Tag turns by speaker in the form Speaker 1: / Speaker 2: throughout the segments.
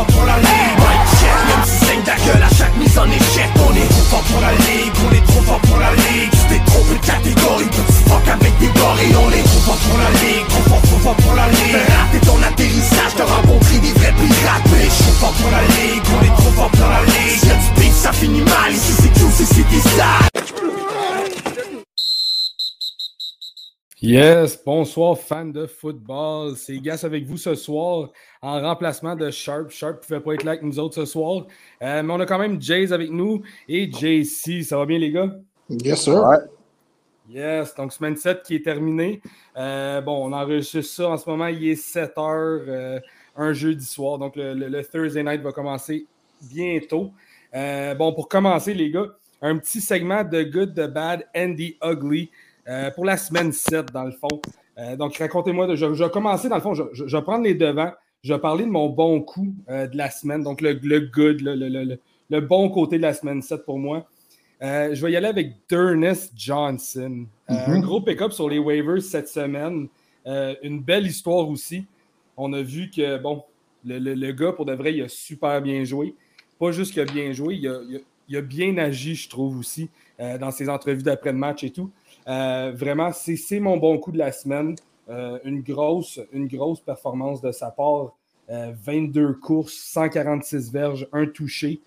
Speaker 1: fort pour la
Speaker 2: Yes, bonsoir fans de football. C'est Gas avec vous ce soir en remplacement de Sharp. Sharp ne pouvait pas être là avec nous autres ce soir. Euh, mais on a quand même Jays avec nous et JC. Ça va bien les gars?
Speaker 3: Yes, sir.
Speaker 2: Yes, donc semaine 7 qui est terminée. Euh, bon, on enregistre ça en ce moment. Il est 7 heures, euh, un jeudi soir. Donc le, Thursday night va commencer bientôt. bon, pour commencer, les gars, un petit segment de Good, the Bad and the Ugly. Euh, pour la semaine 7, dans le fond. Euh, donc, racontez-moi, je, vais commencer, dans le fond, je, vais prendre les devants. Je vais parler de mon bon coup euh, de la semaine, donc le, good, le, bon côté de la semaine 7 pour moi. je vais y aller avec Durness Johnson. Un mhm. gros pick-up sur les waivers cette semaine. une belle histoire aussi. On a vu que, bon, le, gars, pour de vrai, il a super bien joué. Pas juste qu'il a bien joué, il a, il a bien agi, je trouve aussi, dans ses entrevues d'après-match et tout. Euh, vraiment, c'est mon bon coup de la semaine. Euh, une, grosse, une grosse performance de sa part. 22 euh, courses, 146 verges, un touché.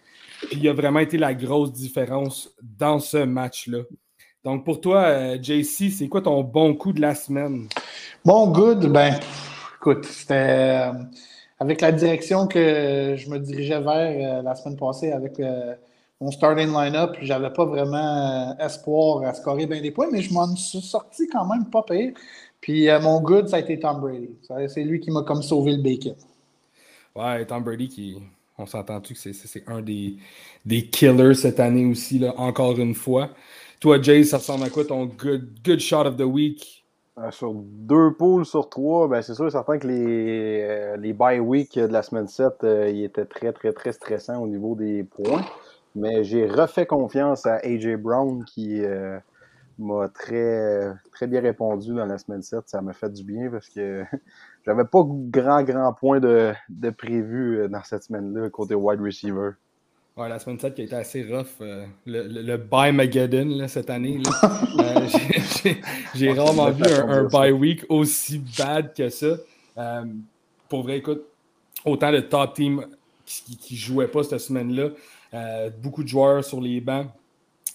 Speaker 2: Puis il a vraiment été la grosse différence dans ce match-là. Donc pour toi, JC, c'est quoi ton bon coup de la semaine?
Speaker 3: Bon good, ben écoute, c'était avec la direction que je me dirigeais vers la semaine passée avec mon starting line-up, j'avais pas vraiment euh, espoir à scorer bien des points, mais je m'en suis sorti quand même pas pire. Puis euh, mon good, ça a été Tom Brady. C'est lui qui m'a comme sauvé le bacon.
Speaker 2: Ouais, Tom Brady qui. On s'entend-tu que c'est un des, des killers cette année aussi, là, encore une fois. Toi, Jay, ça ressemble à quoi ton good, good shot of the week?
Speaker 4: Euh, sur deux poules sur trois, ben c'est sûr certain que les, les bye week de la semaine 7, il était très, très, très stressant au niveau des points. Mais j'ai refait confiance à AJ Brown qui euh, m'a très, très bien répondu dans la semaine 7. Ça m'a fait du bien parce que j'avais pas grand, grand point de, de prévu euh, dans cette semaine-là côté wide receiver.
Speaker 2: Ouais, la semaine 7 qui a été assez rough. Euh, le, le, le bye Mageddon cette année. j'ai rarement vu un, un bye week aussi bad que ça. pour vrai, écoute, autant de top team qui ne jouaient pas cette semaine-là. Euh, beaucoup de joueurs sur les bancs.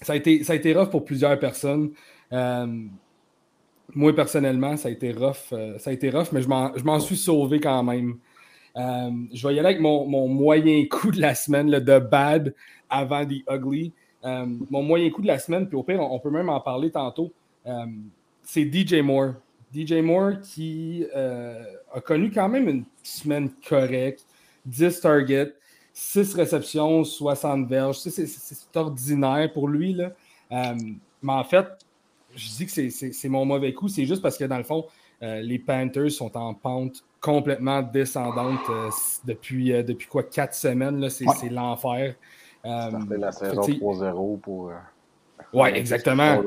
Speaker 2: Ça a été, ça a été rough pour plusieurs personnes. Euh, moi, personnellement, ça a été rough, euh, ça a été rough mais je m'en suis sauvé quand même. je vais y aller avec mon, moyen coup de la semaine, le de bad avant the ugly. mon moyen coup de la semaine, puis au pire, on, peut même en parler tantôt, c'est DJ Moore. DJ Moore qui a connu quand même une semaine correcte, 10 targets, 6 réceptions, 60 verges. C'est ordinaire pour lui. Là. Euh, mais en fait, je dis que c'est mon mauvais coup. C'est juste parce que dans le fond, euh, les Panthers sont en pente complètement descendante euh, depuis, depuis quoi, 4 semaines. C'est l'enfer.
Speaker 4: la saison 3-0 pour.
Speaker 2: ouais, exactement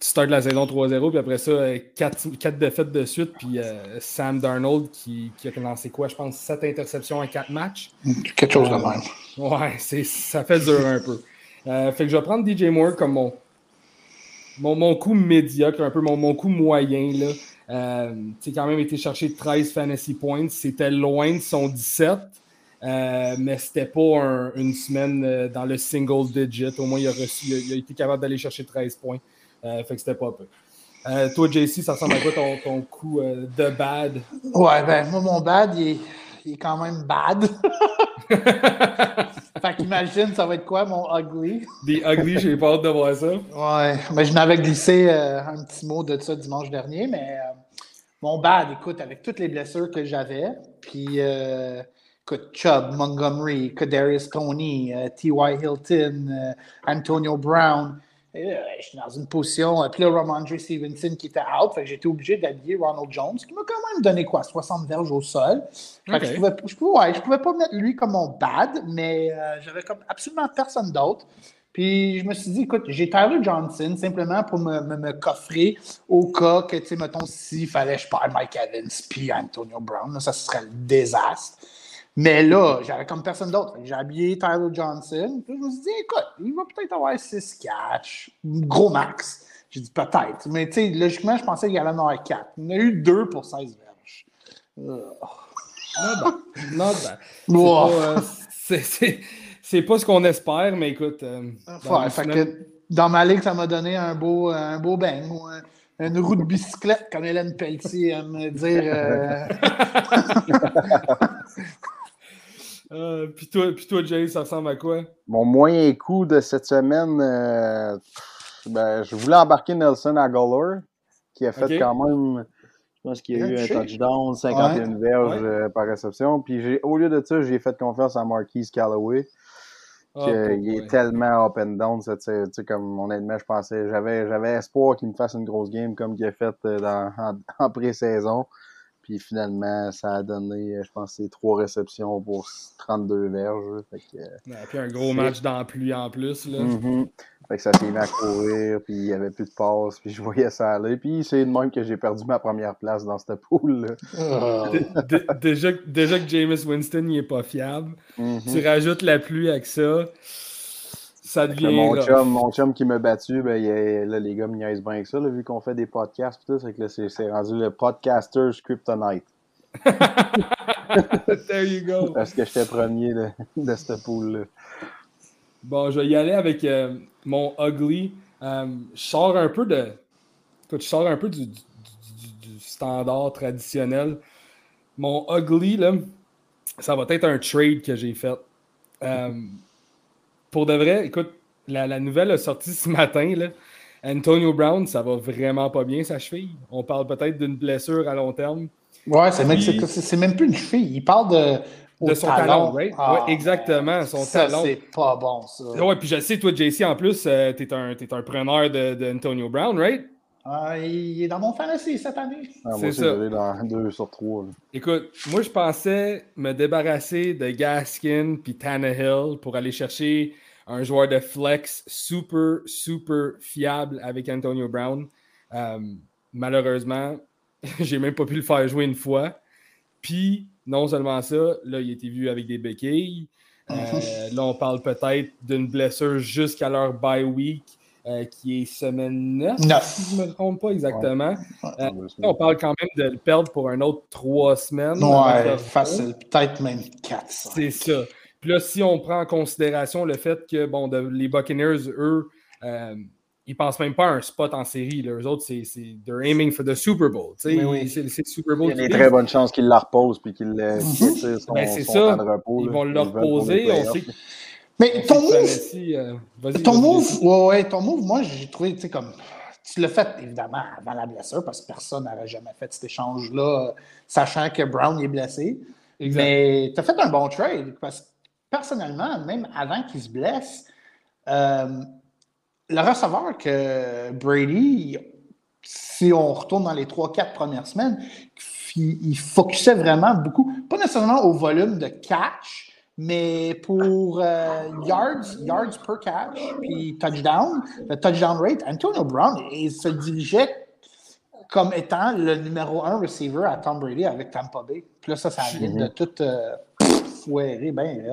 Speaker 2: tu startes la saison 3-0, puis après ça, 4, euh, 4, défaites de suite, puis euh, Sam Darnold qui, qui, a lancé quoi, je pense, 7 interceptions en 4 matchs.
Speaker 3: Quelque chose de euh, même.
Speaker 2: Ouais, ça fait dur un peu. fait que je vais prendre DJ Moore comme mon, mon, mon coup médiocre, un peu mon, mon coup moyen. Là. Euh, quand même été chercher 13 fantasy points. C'était loin de son 17. mais c'était pas une semaine dans le single digit. Au moins, il a, reçu, il a été capable d'aller chercher 13 points. Euh, fait que c'était pas peu. Euh, toi, JC, ça ressemble à quoi ton, ton coup euh, de bad?
Speaker 3: Ouais, ben, moi, mon bad, il est, quand même bad. fait qu'imagine, ça va être quoi, mon ugly?
Speaker 2: Des ugly, j'ai pas hâte de voir ça.
Speaker 3: Ouais, mais je m'avais glissé un petit mot de ça dimanche dernier, mais mon bad, écoute, avec toutes les blessures que j'avais, puis écoute, Chubb, Montgomery, Kadarius Tony, T.Y. Hilton, Antonio Brown, je suis dans une position. Euh, puis là, Ramondre Stevenson qui était out. Fait que j'étais obligé d'habiller Ronald Jones, qui m'a quand même donné quoi 60 verges au sol. Fait que je pouvais, je, pouvais, je pouvais pas mettre lui comme mon bad, mais euh, j'avais comme absolument personne d'autre. Puis je me suis dit, écoute, j'ai Tyler Johnson simplement pour me, me, coffrer au cas que, tu sais, mettons, s'il fallait je parle Mike Evans puis Antonio Brown, ça serait le désastre. Mais là, j'avais comme personne d'autre. J'ai habillé Tyler Johnson. Puis je me suis dit, écoute, il va peut-être avoir 6 catch, gros max. J'ai dit peut-être. Mais tu sais, logiquement, je pensais qu'il allait en avoir 4. Il en a eu 2 pour 16 verges.
Speaker 2: Non, non, ben, c'est pas, ce qu'on espère, mais écoute. Euh,
Speaker 3: ouais, fait que dans ma ligue, ça m'a donné un beau, un beau bang. Une roue de bicyclette, comme Hélène Pelletier aime me dire. Euh...
Speaker 2: euh, puis, toi, puis toi, Jay, ça ressemble à quoi?
Speaker 4: Mon moyen coup de cette semaine, euh, ben, je voulais embarquer Nelson Aguilar, qui a fait quand même. Je pense qu'il y a eu un touchdown, 51 verges euh, par réception. Puis au lieu de ça, j'ai fait confiance à Marquise Callaway. Oh, il est tellement up and down. Tu sais, comme honnêtement, je pensais, j'avais, j'avais espoir qu'il me fasse une grosse game comme il a fait dans, en, pré-saison. Puis finalement, ça a donné, euh, je pense, c'est trois réceptions pour 32 verges. Fait
Speaker 2: que, puis un gros match dans pluie en plus. Là.
Speaker 4: Mm-hmm. Fait que ça s'est mis à courir, puis il n'y avait plus de passes, puis je voyais ça aller. Puis c'est de même que j'ai perdu ma première place dans cette poule.
Speaker 2: Oh. déjà, déjà, que Jameis Winston n'est pas fiable, mm-hmm. tu rajoutes la pluie avec ça, ça devient.
Speaker 4: Mon chum, mon chum qui m'a battu, ben, là, les gars me niaisent bien avec ça, vu qu'on fait des podcasts, tout, c'est que là, c'est rendu le podcaster's kryptonite.
Speaker 2: There you go.
Speaker 4: Parce que j'étais premier de, de cette poule-là.
Speaker 2: Bon, je vais y aller avec euh, mon ugly. Euh, je sors un peu de. Écoute, je sors un peu du, standard traditionnel. Mon ugly, là, ça va être un trade que j'ai fait. Euh, pour de vrai, écoute, la, nouvelle a sorti ce matin. Là. Antonio Brown, ça va vraiment pas bien, sa cheville. On parle peut-être d'une blessure à long terme.
Speaker 3: Ouais, c'est même, même plus une cheville. Il parle de
Speaker 2: de son talent, right?
Speaker 3: Ah,
Speaker 2: exactement, son ça, talent.
Speaker 3: C'est pas bon, ça.
Speaker 2: Ouais, puis je sais, toi, JC, en plus, euh, t'es un, es un preneur d'Antonio Brown, right?
Speaker 3: Ah, il est dans mon fantasy cette année.
Speaker 4: Ah, c'est ça. dans 2 sur 3.
Speaker 2: Écoute, moi, je pensais me débarrasser de Gaskin puis Tannehill pour aller chercher un joueur de flex super, super fiable avec Antonio Brown. Euh, malheureusement, j'ai même pas pu le faire jouer une fois. Puis, non seulement ça, là, il a été vu avec des béquilles. Euh, là, on parle peut-être d'une blessure jusqu'à leur bye week, euh, qui est semaine 9, si je ne me trompe pas exactement. Euh, on parle quand même de le perdre pour un autre trois semaines.
Speaker 3: Ouais, facile, peut-être même quatre.
Speaker 2: C'est ça. Puis là, si on prend en considération le fait que bon, les Buccaneers, eux, ils pensent même pas à un spot en série. Les autres, c'est they're aiming for the Super Bowl. Oui. C'est le Super Bowl.
Speaker 4: Il y a des très bonnes chances qu'ils la reposent puis qu'ils le
Speaker 2: mm ben, C'est ça. Repos, ils vont le reposer. On sait
Speaker 3: mais ton move, euh, ton move, ouais, ouais, ton move, moi, j'ai trouvé, tu sais, comme, tu l'as fait, évidemment, avant la blessure, parce que personne n'avait jamais fait cet échange-là, sachant que Brown est blessé. Mais tu as fait un bon trade, parce que, personnellement, même avant qu'il se blesse, euh, le receveur que Brady, si on retourne dans les 3-4 premières semaines, il, focusait vraiment beaucoup, pas nécessairement au volume de catch, mais pour euh, yards, yards per catch, puis touchdown, le touchdown rate, Antonio Brown, il se dirigeait comme étant le numéro un receiver à Tom Brady avec Tampa Bay. Puis là, ça, ça vient de tout. Euh,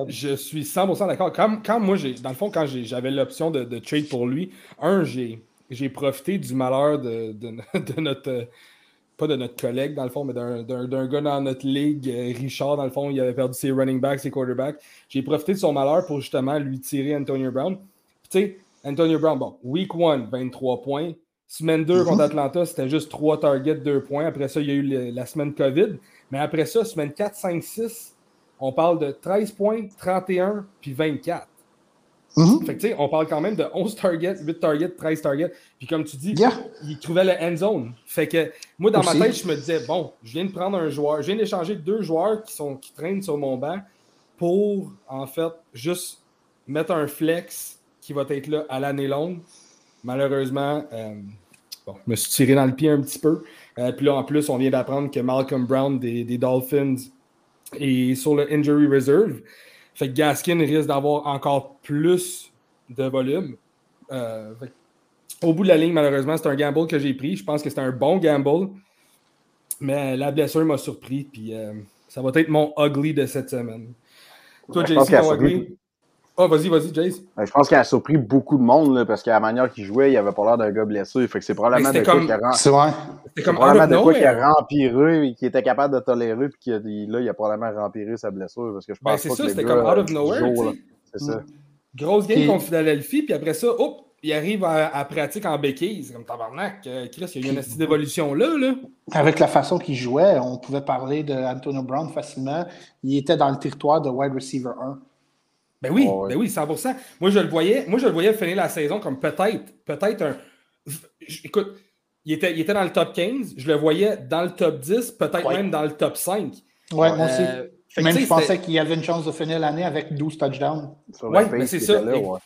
Speaker 2: je suis 100% d'accord. Quand, moi, dans le fond, quand j'avais l'option de, trade pour lui, un, j'ai profité du malheur de, notre. Pas de notre collègue, dans le fond, mais d'un gars dans notre ligue, euh, Richard, dans le fond, il avait perdu ses running backs, ses quarterbacks. J'ai profité de son malheur pour justement lui tirer Antonio Brown. Tu sais, Antonio Brown, bon, week 1, 23 points. Semaine 2 contre mm-hmm. Atlanta, c'était juste 3 targets, 2 points. Après ça, il y a eu la semaine COVID. Mais après ça, semaine 4, 5, 6, on parle de 13 points, 31 puis 24. Mm-hmm. Fait que, on parle quand même de 11 targets, 8 targets, 13 targets. Puis comme tu dis, il trouvait le end zone. Fait que moi, dans ma tête, je me disais, bon, je viens de prendre un joueur, je viens d'échanger deux joueurs qui, sont, qui traînent sur mon banc pour, en fait, juste mettre un flex qui va être là à l'année longue. Malheureusement, euh, bon, je me suis tiré dans le pied un petit peu. Euh, puis là, en plus, on vient d'apprendre que Malcolm Brown des, des Dolphins et sur le injury reserve. Fait que Gaskin risque d'avoir encore plus de volume. Euh, au bout de la ligne, malheureusement, c'est un gamble que j'ai pris. Je pense que c'est un bon gamble. Mais la blessure m'a surpris. Puis, euh, Ça va être mon ugly de cette semaine. Toi,
Speaker 4: a
Speaker 2: ton
Speaker 4: surpris-
Speaker 2: ugly? Oh, vas-y, vas-y, Jace.
Speaker 4: Euh, Je pense qu'il a surpris beaucoup de monde là, parce qu'à la manière qu'il jouait, il avait pas l'air d'un gars blessé. Fait que c'est probablement de
Speaker 2: c'était
Speaker 4: quoi
Speaker 2: comme-
Speaker 4: qui a,
Speaker 3: C'est vrai.
Speaker 2: C'était
Speaker 4: c'est
Speaker 2: comme out
Speaker 4: probablement de quoi qui
Speaker 2: nowhere.
Speaker 4: a rempiré et qui était capable de tolérer. Puis qu'il a- il- là, il a probablement rempiré sa blessure. Parce que je pense
Speaker 2: Ben, c'est
Speaker 4: pas
Speaker 2: ça, c'était comme out of
Speaker 4: du
Speaker 2: nowhere.
Speaker 4: C'est ça.
Speaker 2: Grosse game
Speaker 3: Puis-
Speaker 2: contre Philadelphie, puis après ça, hop, il arrive à, à pratique en béquille. C'est comme tabarnak. Euh, Chris, il y a eu une petite évolution là, là.
Speaker 3: Avec la façon qu'il jouait, on pouvait parler de Antonio Brown facilement. Il était dans le territoire de wide receiver 1.
Speaker 2: Ben oui,
Speaker 4: Oh, ouais.
Speaker 2: ben oui, 100%. Moi, je le voyais, moi, je le voyais finir la saison comme peut-être, peut-être un. Écoute, il était, il était dans le top 15, je le voyais dans le top 10, peut-être
Speaker 3: Ouais.
Speaker 2: même dans le top 5.
Speaker 3: Ouais, moi aussi.
Speaker 2: Euh,
Speaker 3: Même je pensais qu'il y avait une chance de finir l'année avec 12 touchdowns.
Speaker 4: Le
Speaker 2: mais
Speaker 4: pace
Speaker 2: c'est ça.
Speaker 4: là, ouais.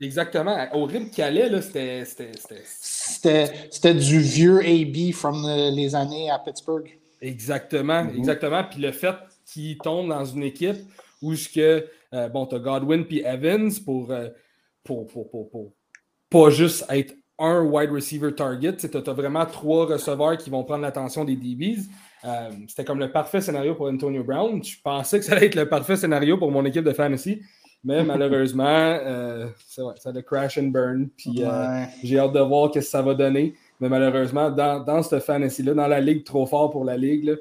Speaker 2: Exactement. Au rythme qu'il allait, là, c'était. c'était- c'était-
Speaker 3: C'était c'était du vieux AB from les années à Pittsburgh.
Speaker 2: Exactement,
Speaker 4: Mhm.
Speaker 2: exactement. Puis le fait qu'il tombe dans une équipe où ce que, euh, bon, tu as Godwin puis Evans pour, euh, pour, pour, pour, pour pas juste être un wide receiver target. Tu as vraiment trois receveurs qui vont prendre l'attention des DBs. Euh, C'était comme le parfait scénario pour Antonio Brown. Je pensais que ça allait être le parfait scénario pour mon équipe de fantasy. Mais malheureusement, ça, ouais, ça a le crash and burn. Puis
Speaker 3: Ouais.
Speaker 2: j'ai hâte de voir ce que ça va donner. Mais malheureusement, dans, dans cette fantasy-là, dans la ligue trop fort pour la ligue, là,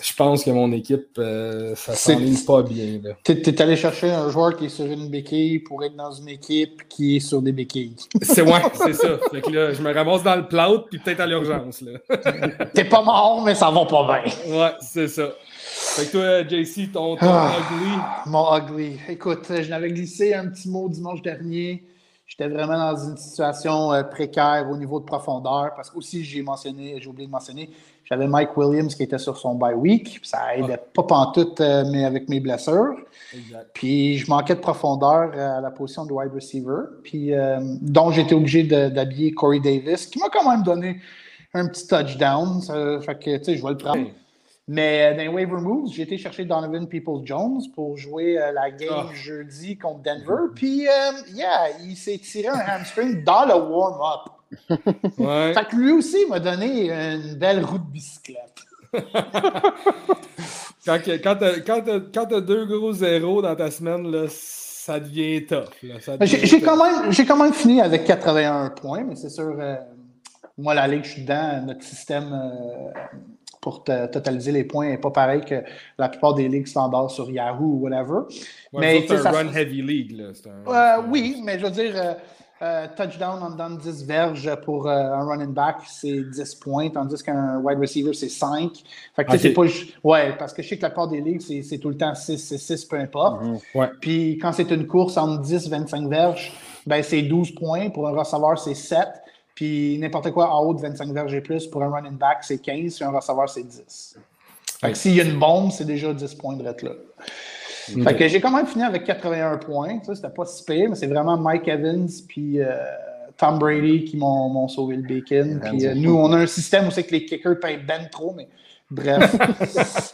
Speaker 2: je pense que mon équipe, euh, ça s'enligne pas bien.
Speaker 3: T'es t'es allé chercher un joueur qui est sur une béquille pour être dans une équipe qui est sur des béquilles.
Speaker 2: C'est ouais, c'est ça. Fait que là, je me ramasse dans le plâtre puis peut-être à l'urgence.
Speaker 3: T'es pas mort, mais ça va pas bien.
Speaker 2: Ouais, c'est ça. Fait que toi, JC, ton, ton
Speaker 3: Ah.
Speaker 2: ugly?
Speaker 3: Mon ugly. Écoute, je n'avais glissé un petit mot dimanche dernier. J'étais vraiment dans une situation euh, précaire au niveau de profondeur parce que aussi j'ai mentionné, j'ai oublié de mentionner, j'avais Mike Williams qui était sur son bye week. puis Ça aidait pas pantoute, euh, mais avec mes blessures.
Speaker 2: Exact.
Speaker 3: Puis je manquais de profondeur euh, à la position de wide receiver. Puis euh, donc j'étais obligé d'habiller Corey Davis, qui m'a quand même donné un petit touchdown. Ça, fait que tu sais, je vais le prendre. Mais dans les waiver moves, j'ai été chercher Donovan Peoples-Jones pour jouer euh, la game
Speaker 2: Ah.
Speaker 3: jeudi contre Denver. Puis, yeah, il s'est tiré un hamstring dans le warm-up.
Speaker 2: Ouais.
Speaker 3: Fait que lui aussi m'a donné une belle roue de bicyclette.
Speaker 2: Quand, quand t'as t'as deux gros zéros dans ta semaine, là, ça devient tough. Ça
Speaker 3: J'ai quand, même- quand même fini avec 81 points, mais c'est sûr, euh, moi, la ligue, je suis dedans. Notre système euh, pour te- totaliser les points n'est pas pareil que la plupart des ligues standards sur Yahoo ou whatever.
Speaker 2: Ouais,
Speaker 3: mais,
Speaker 2: c'est un
Speaker 3: ça-
Speaker 2: run heavy league. Là. Un-
Speaker 3: Euh,
Speaker 2: un-
Speaker 3: oui, mais je veux dire, euh, touchdown en dedans de 10 verges pour euh, un running back, c'est 10 points, tandis qu'un wide receiver, c'est 5. Fait que pas. Ouais, parce que je sais que la plupart des ligues, c'est c'est tout le temps 6, 6, 6, peu importe.
Speaker 4: Mhm.
Speaker 2: Ouais.
Speaker 3: Puis quand c'est une course entre 10 25 verges, ben c'est 12 points. Pour un receveur, c'est 7. Puis n'importe quoi en haut de 25 verges et plus, pour un running back, c'est 15. Puis un receveur, c'est 10. Fait que s'il y a une bombe, c'est déjà 10 points de là. Fait que j'ai quand même fini avec 81 points. Ça, c'était pas si pire, mais c'est vraiment Mike Evans puis euh, Tom Brady qui m'ont m'ont sauvé le bacon. Puis euh, nous, on a un système où c'est que les kickers payent ben trop, mais bref.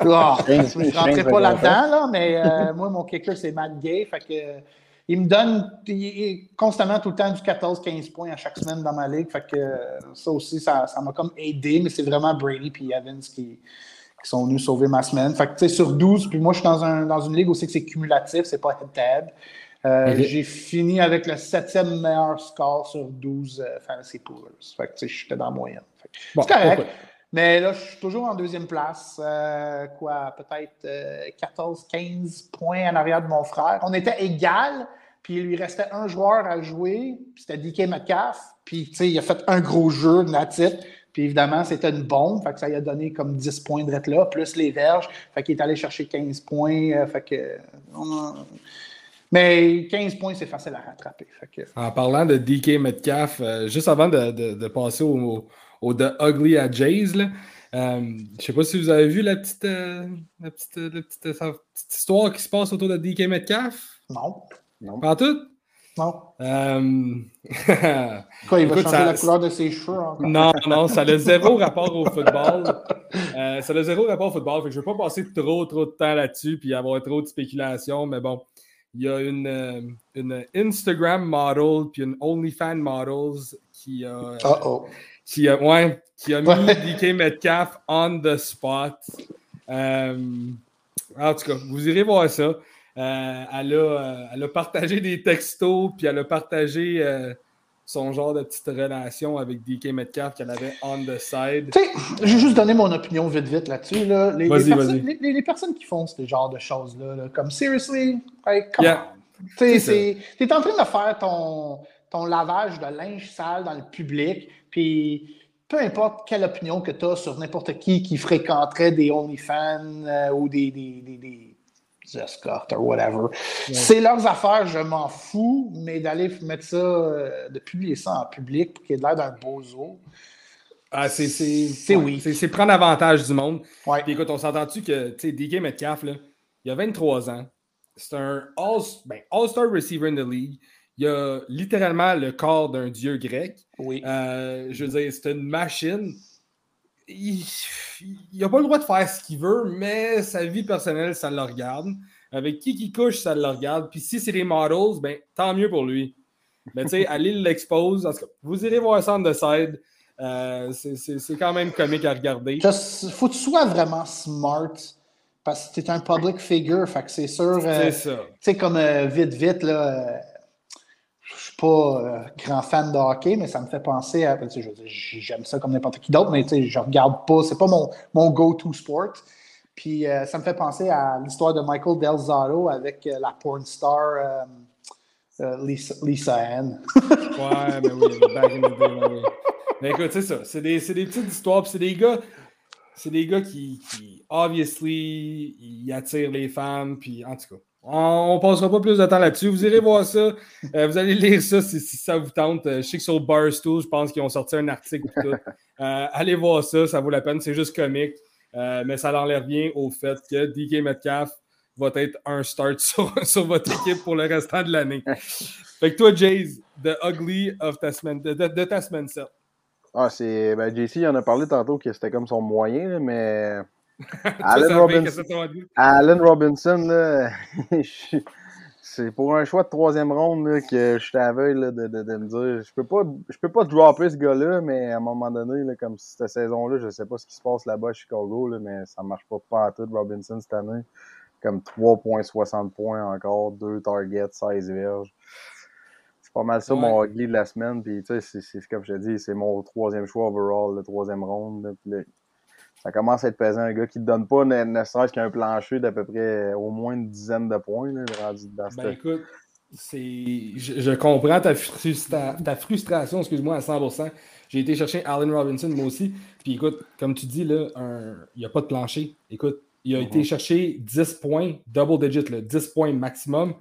Speaker 3: Ah, je ne rentrerai pas là-dedans, là, mais euh, moi, mon kicker, c'est Matt Gay. Fait que, il me donne il constamment tout le temps du 14-15 points à chaque semaine dans ma ligue. Fait que ça aussi, ça ça m'a comme aidé, mais c'est vraiment Brady puis Evans qui, qui sont venus sauver ma semaine. Fait que, tu sais, sur 12, puis moi, je suis dans, un, dans une ligue où c'est que c'est cumulatif, c'est pas head-to-head. Euh. J'ai fini avec le septième meilleur score sur 12 euh, fantasy poolers. Fait que, tu sais, j'étais dans la moyenne.
Speaker 2: Bon,
Speaker 3: c'est correct. Mais là, je suis toujours en deuxième place. euh, quoi, peut-être 14-15 points en arrière de mon frère. On était égal, puis il lui restait un joueur à jouer, puis c'était DK Metcalf. Puis, tu sais, il a fait un gros jeu natif. Puis évidemment, c'était une bombe. Fait que ça lui a donné comme 10 points de là, plus les verges. Fait qu'il est allé chercher 15 points. euh, fait que. a- Mais 15 points, c'est facile à rattraper. Fait que.
Speaker 2: En parlant de DK Metcalf, euh, juste avant de, de- de passer au, au The Ugly à Jays, là, euh, je sais pas si vous avez vu la petite, euh, la petite, la petite, euh, histoire qui se passe autour de DK Metcalf?
Speaker 3: Non.
Speaker 2: Pas tout?
Speaker 3: Non.
Speaker 2: Euh,
Speaker 3: Quoi, il va
Speaker 2: Écoute,
Speaker 3: changer
Speaker 2: ça-
Speaker 3: la couleur de ses cheveux encore?
Speaker 2: non, non, ça n'a zéro rapport au football. Euh, ça n'a zéro rapport au football. Fait que je ne veux pas passer trop, trop de temps là-dessus puis avoir trop de spéculation. Mais bon, il y a une, euh, une Instagram model puis une OnlyFans models qui a, euh, qui a, ouais, qui a mis. DK Metcalf on the spot en tout cas, vous irez voir ça. Elle, a, elle, a, partagé des textos, puis elle a partagé son genre de petite relation avec DK Metcalf qu'elle avait on the side.
Speaker 3: Tu sais, je vais juste donner mon opinion vite vite là-dessus. Là. Les, les, personnes, les, les, personnes, qui font ce genre de choses-là, comme seriously, like, come Tu es en train de faire ton, ton lavage de linge sale dans le public, puis peu importe quelle opinion que tu as sur n'importe qui qui fréquenterait des OnlyFans euh, ou des, des, des escortes ou whatever. C'est leurs affaires, je m'en fous, mais d'aller mettre ça, euh, de publier ça en public pour qu'il ait l'air d'un bozo.
Speaker 2: Ah, c'est oui. C'est prendre avantage du monde.
Speaker 3: Ouais.
Speaker 2: Puis écoute, on s'entend-tu que DK Metcalf, là, il a 23 ans. C'est un ben, All-Star receiver in the league. Il a littéralement le corps d'un dieu grec.
Speaker 3: Oui.
Speaker 2: Euh, je veux dire, c'est une machine il n'a pas le droit de faire ce qu'il veut, mais sa vie personnelle, ça le regarde. Avec qui qui couche, ça le regarde. Puis si c'est des models, ben, tant mieux pour lui. Mais tu sais, allez l'expose. Vous irez voir ça de side. Euh, c'est quand même comique à regarder.
Speaker 3: Il faut que tu sois vraiment smart parce que tu es un public figure. Fait que c'est sûr.
Speaker 2: c'est euh, ça. Tu
Speaker 3: sais, comme euh, vite, vite, là pas euh, grand fan de hockey, mais ça me fait penser à. J'aime ça comme n'importe qui d'autre, mais je regarde pas. C'est pas mon, mon go-to sport. Puis euh, ça me fait penser à l'histoire de Michael Del Zotto avec euh, la porn star Lisa, Lisa, Ann.
Speaker 2: ouais, mais oui, back in the day. Mais écoute, c'est ça. C'est des, des, petites histoires. Puis c'est des gars. C'est des gars qui, qui, obviously, attirent les femmes. Puis en tout cas. On ne passera pas plus de temps là-dessus. Vous irez voir ça. Euh, vous allez lire ça si, ça vous tente. Euh, je sais que sur Barstool, je pense qu'ils ont sorti un article. Euh, allez voir ça, ça vaut la peine. C'est juste comique. mais ça n'enlève rien au fait que DK Metcalf va être un start sur, votre équipe pour le restant de l'année. Fait que toi, Jays, the ugly of ta semaine, de, ta semaine 7.
Speaker 4: Ah, c'est. Ben, JC, en a parlé tantôt que c'était comme son moyen, mais Allen, Robinson, Allen Robinson, c'est pour un choix de troisième ronde que je t'avais de, de, de, me dire je peux pas je peux pas dropper ce gars-là, mais à un moment donné, là, comme cette saison-là, je sais pas ce qui se passe là-bas à Chicago, là, mais ça marche pas pas à tout Robinson cette année. Comme 3.60 points encore, 2 targets, 16 verges. C'est pas mal ça mon ugly de la semaine. Puis, tu sais, c'est comme je te dis, c'est mon troisième choix overall, le troisième ronde ça commence à être pesant. Un gars qui ne te donne pas ne, ne serait-ce qu'un plancher d'à peu près au moins une dizaine de points. Là,
Speaker 2: ben écoute, je, je, comprends ta, ta frustration, excuse-moi, à 100%. J'ai été chercher Allen Robinson, moi aussi. Puis écoute, comme tu dis, là, il n'y a pas de plancher. Écoute, il a été mm-hmm. chercher 10 points, double digit, là, 10 points maximum,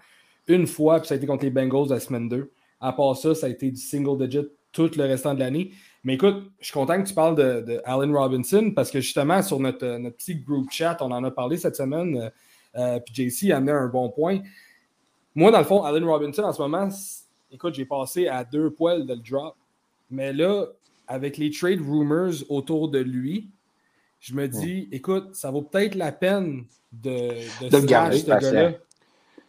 Speaker 2: une fois, puis ça a été contre les Bengals la semaine 2. À part ça, ça a été du single digit tout le restant de l'année. Mais écoute, je suis content que tu parles de, Allen Robinson parce que justement, sur notre, notre, petit group chat, on en a parlé cette semaine. Euh, euh, puis JC a amené un bon point. Moi, dans le fond, Allen Robinson, en ce moment, écoute, j'ai passé à deux poils de le drop. Mais là, avec les trade rumors autour de lui, je me dis, écoute, ça vaut peut-être la peine de,
Speaker 3: de, garder ce gars-là.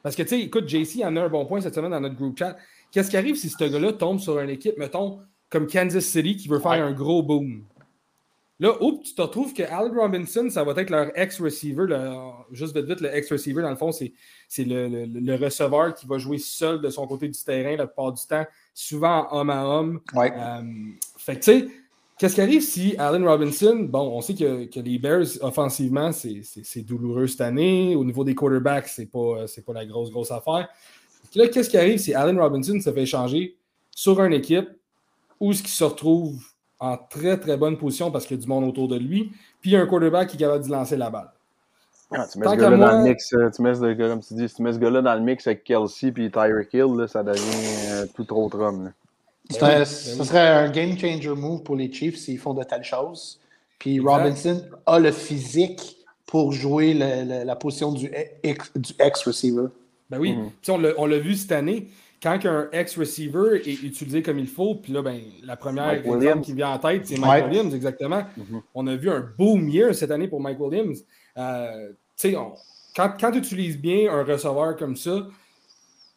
Speaker 2: Parce que, tu sais, écoute, JC en a un bon point cette semaine dans notre group chat. Qu'est-ce qui arrive si ce gars-là tombe sur une équipe, mettons, comme Kansas City qui veut faire un gros boom. Là, oups, tu te retrouves que Allen Robinson, ça va être leur ex-receiver. Juste vite, vite, le ex-receiver, dans le fond, c'est le, receveur qui va jouer seul de son côté du terrain la plupart du temps, souvent homme à homme.
Speaker 3: Euh,
Speaker 2: fait que, tu sais, qu'est-ce qui arrive si Allen Robinson, bon, on sait que, que les Bears, offensivement, c'est douloureux cette année. Au niveau des quarterbacks, c'est pas, pas la grosse, grosse affaire. Là, qu'est-ce qui arrive si Allen Robinson se fait échanger sur une équipe où ce qui se retrouve en très très bonne position parce qu'il y a du monde autour de lui, puis il y a un quarterback qui est capable de lancer la balle.
Speaker 4: Ah, tu mets ce gars-là dans le mix, euh, tu mets ce, comme tu dis, tu mets ce gars-là dans le mix avec Kelsey puis Tyreek Hill, ça devient euh, tout trop homme.
Speaker 3: Ce ben serait un game changer move pour les Chiefs s'ils font de telles choses. Puis Robinson a le physique pour jouer la position du ex-receiver.
Speaker 2: ben oui, mm-hmm. on l'a vu cette année quand un ex-receiver est utilisé comme il faut, puis là, ben, la première exemple qui vient en tête, c'est Mike Williams, exactement. Mm-hmm. On a vu un boom year cette année pour Mike Williams. Euh, quand, quand tu utilises bien un receveur comme ça,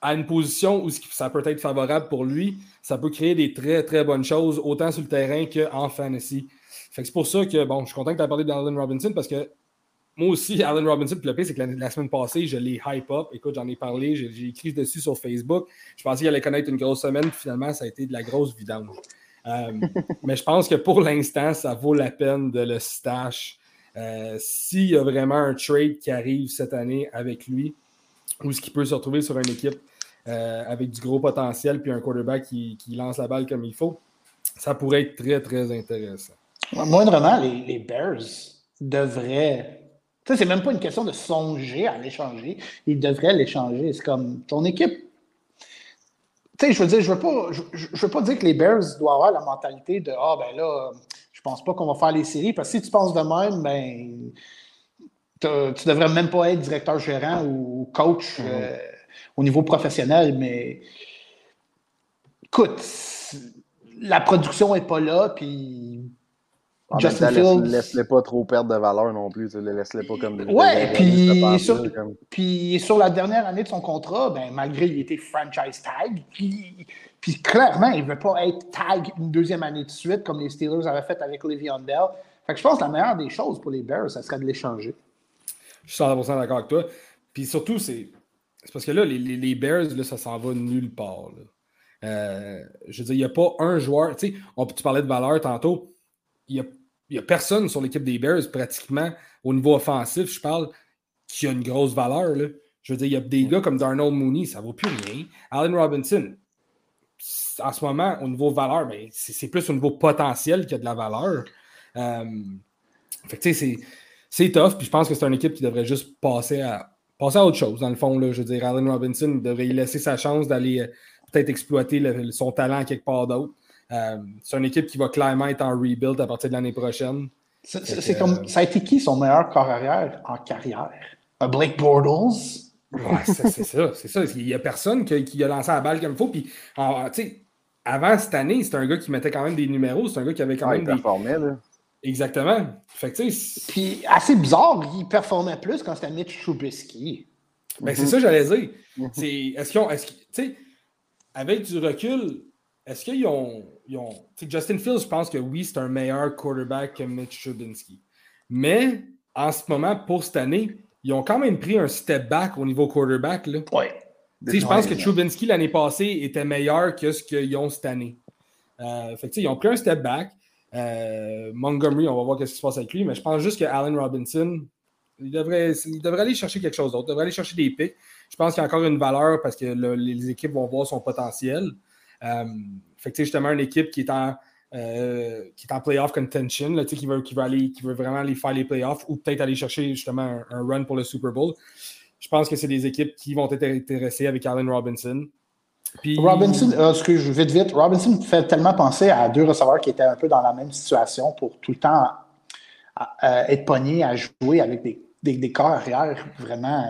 Speaker 2: à une position où ça peut être favorable pour lui, ça peut créer des très, très bonnes choses, autant sur le terrain qu'en fantasy. c'est pour ça que, bon, je suis content que tu aies parlé d'Allen Robinson parce que moi aussi, Allen Robinson, puis le pire, c'est que la, semaine passée, je l'ai hype up. Écoute, j'en ai parlé, j'ai écrit dessus sur Facebook. Je pensais qu'il allait connaître une grosse semaine, puis finalement, ça a été de la grosse vidange. Euh, mais je pense que pour l'instant, ça vaut la peine de le stash. Euh, s'il y a vraiment un trade qui arrive cette année avec lui, ou ce qui peut se retrouver sur une équipe euh, avec du gros potentiel, puis un quarterback qui, lance la balle comme il faut, ça pourrait être très, très intéressant.
Speaker 3: Moindrement, les, les Bears devraient ça, c'est même pas une question de songer à l'échanger. Ils devraient l'échanger. C'est comme ton équipe. Tu sais, je veux dire, je veux pas, je, veux pas dire que les Bears doivent avoir la mentalité de Ah, ben là, je pense pas qu'on va faire les séries. Parce que si tu penses de même, ben, tu devrais même pas être directeur gérant ou coach mm-hmm. euh, au niveau professionnel. Mais écoute, la production est pas là, puis
Speaker 4: en Justin Fields. Laisse-les pas trop perdre de valeur non plus. Laisse-les pas comme
Speaker 3: des. Ouais, puis sur, puis sur la dernière année de son contrat, ben, malgré qu'il était franchise tag, puis, puis clairement, il ne veut pas être tag une deuxième année de suite comme les Steelers avaient fait avec Le'Veon Bell. Fait que je pense que la meilleure des choses pour les Bears, ça serait de l'échanger.
Speaker 2: Je suis 100% d'accord avec toi. Puis surtout, c'est parce que là, les, les, Bears, là, ça s'en va nulle part. Euh, je veux dire, il n'y a pas un joueur. Tu sais, tu parlais de valeur tantôt. Il n'y a n'y a personne sur l'équipe des Bears, pratiquement, au niveau offensif, je parle, qui a une grosse valeur. Je veux dire, il y a des gars comme Darnold Mooney, ça ne vaut plus rien. Allen Robinson, en ce moment, au niveau valeur, ben, c'est plus au niveau potentiel qu'il y a de la valeur. Euh, fait que, c'est, c'est tough, puis je pense que c'est une équipe qui devrait juste passer à, passer à autre chose, dans le fond. Je veux dire, Allen Robinson devrait y laisser sa chance d'aller euh, peut-être exploiter son talent quelque part d'autre. Euh, c'est une équipe qui va clairement être en rebuild à partir de l'année prochaine.
Speaker 3: C'est comme, euh, ça a été qui son meilleur corps arrière en carrière? Un Blake Bortles?
Speaker 2: c'est ça, c'est ça. Il n'y a personne qui, a lancé la balle comme il faut. Puis, avant cette année, c'était un gars qui mettait quand même des numéros. C'est un gars qui avait quand même des.
Speaker 4: Là.
Speaker 2: Exactement. Fait
Speaker 3: Puis, assez bizarre, il performait plus quand c'était Mitch Trubisky.
Speaker 2: Ben, c'est ça, j'allais dire. Mm-hmm. Est-ce qu'ils ont. Est tu sais, avec du recul, est-ce qu'ils ont. Justin Fields, je pense que oui, c'est un meilleur quarterback que Mitch Trubisky. Mais en ce moment, pour cette année, ils ont quand même pris un step back au niveau quarterback. Là.
Speaker 3: Ouais.
Speaker 2: Je pense que Trubisky l'année passée était meilleur que ce qu'ils ont cette année. Euh, fait ils ont pris un step back. Euh, Montgomery, on va voir ce qui se passe avec lui, mais je pense juste que Allen Robinson, il devrait, il devrait aller chercher quelque chose d'autre. Il devrait aller chercher des picks. Je pense qu'il y a encore une valeur parce que les équipes vont voir son potentiel. Euh, fait que, justement, une équipe qui est en, euh, en playoff contention, là, qui, veut, qui, veut aller, qui veut vraiment aller faire les playoffs ou peut-être aller chercher justement un, run pour le Super Bowl. Je pense que c'est des équipes qui vont être intéressées avec Allen Robinson.
Speaker 3: Robinson, euh, que je vite vite, Robinson fait tellement penser à deux receveurs qui étaient un peu dans la même situation pour tout le temps être pognés à jouer avec des, des, des corps arrière vraiment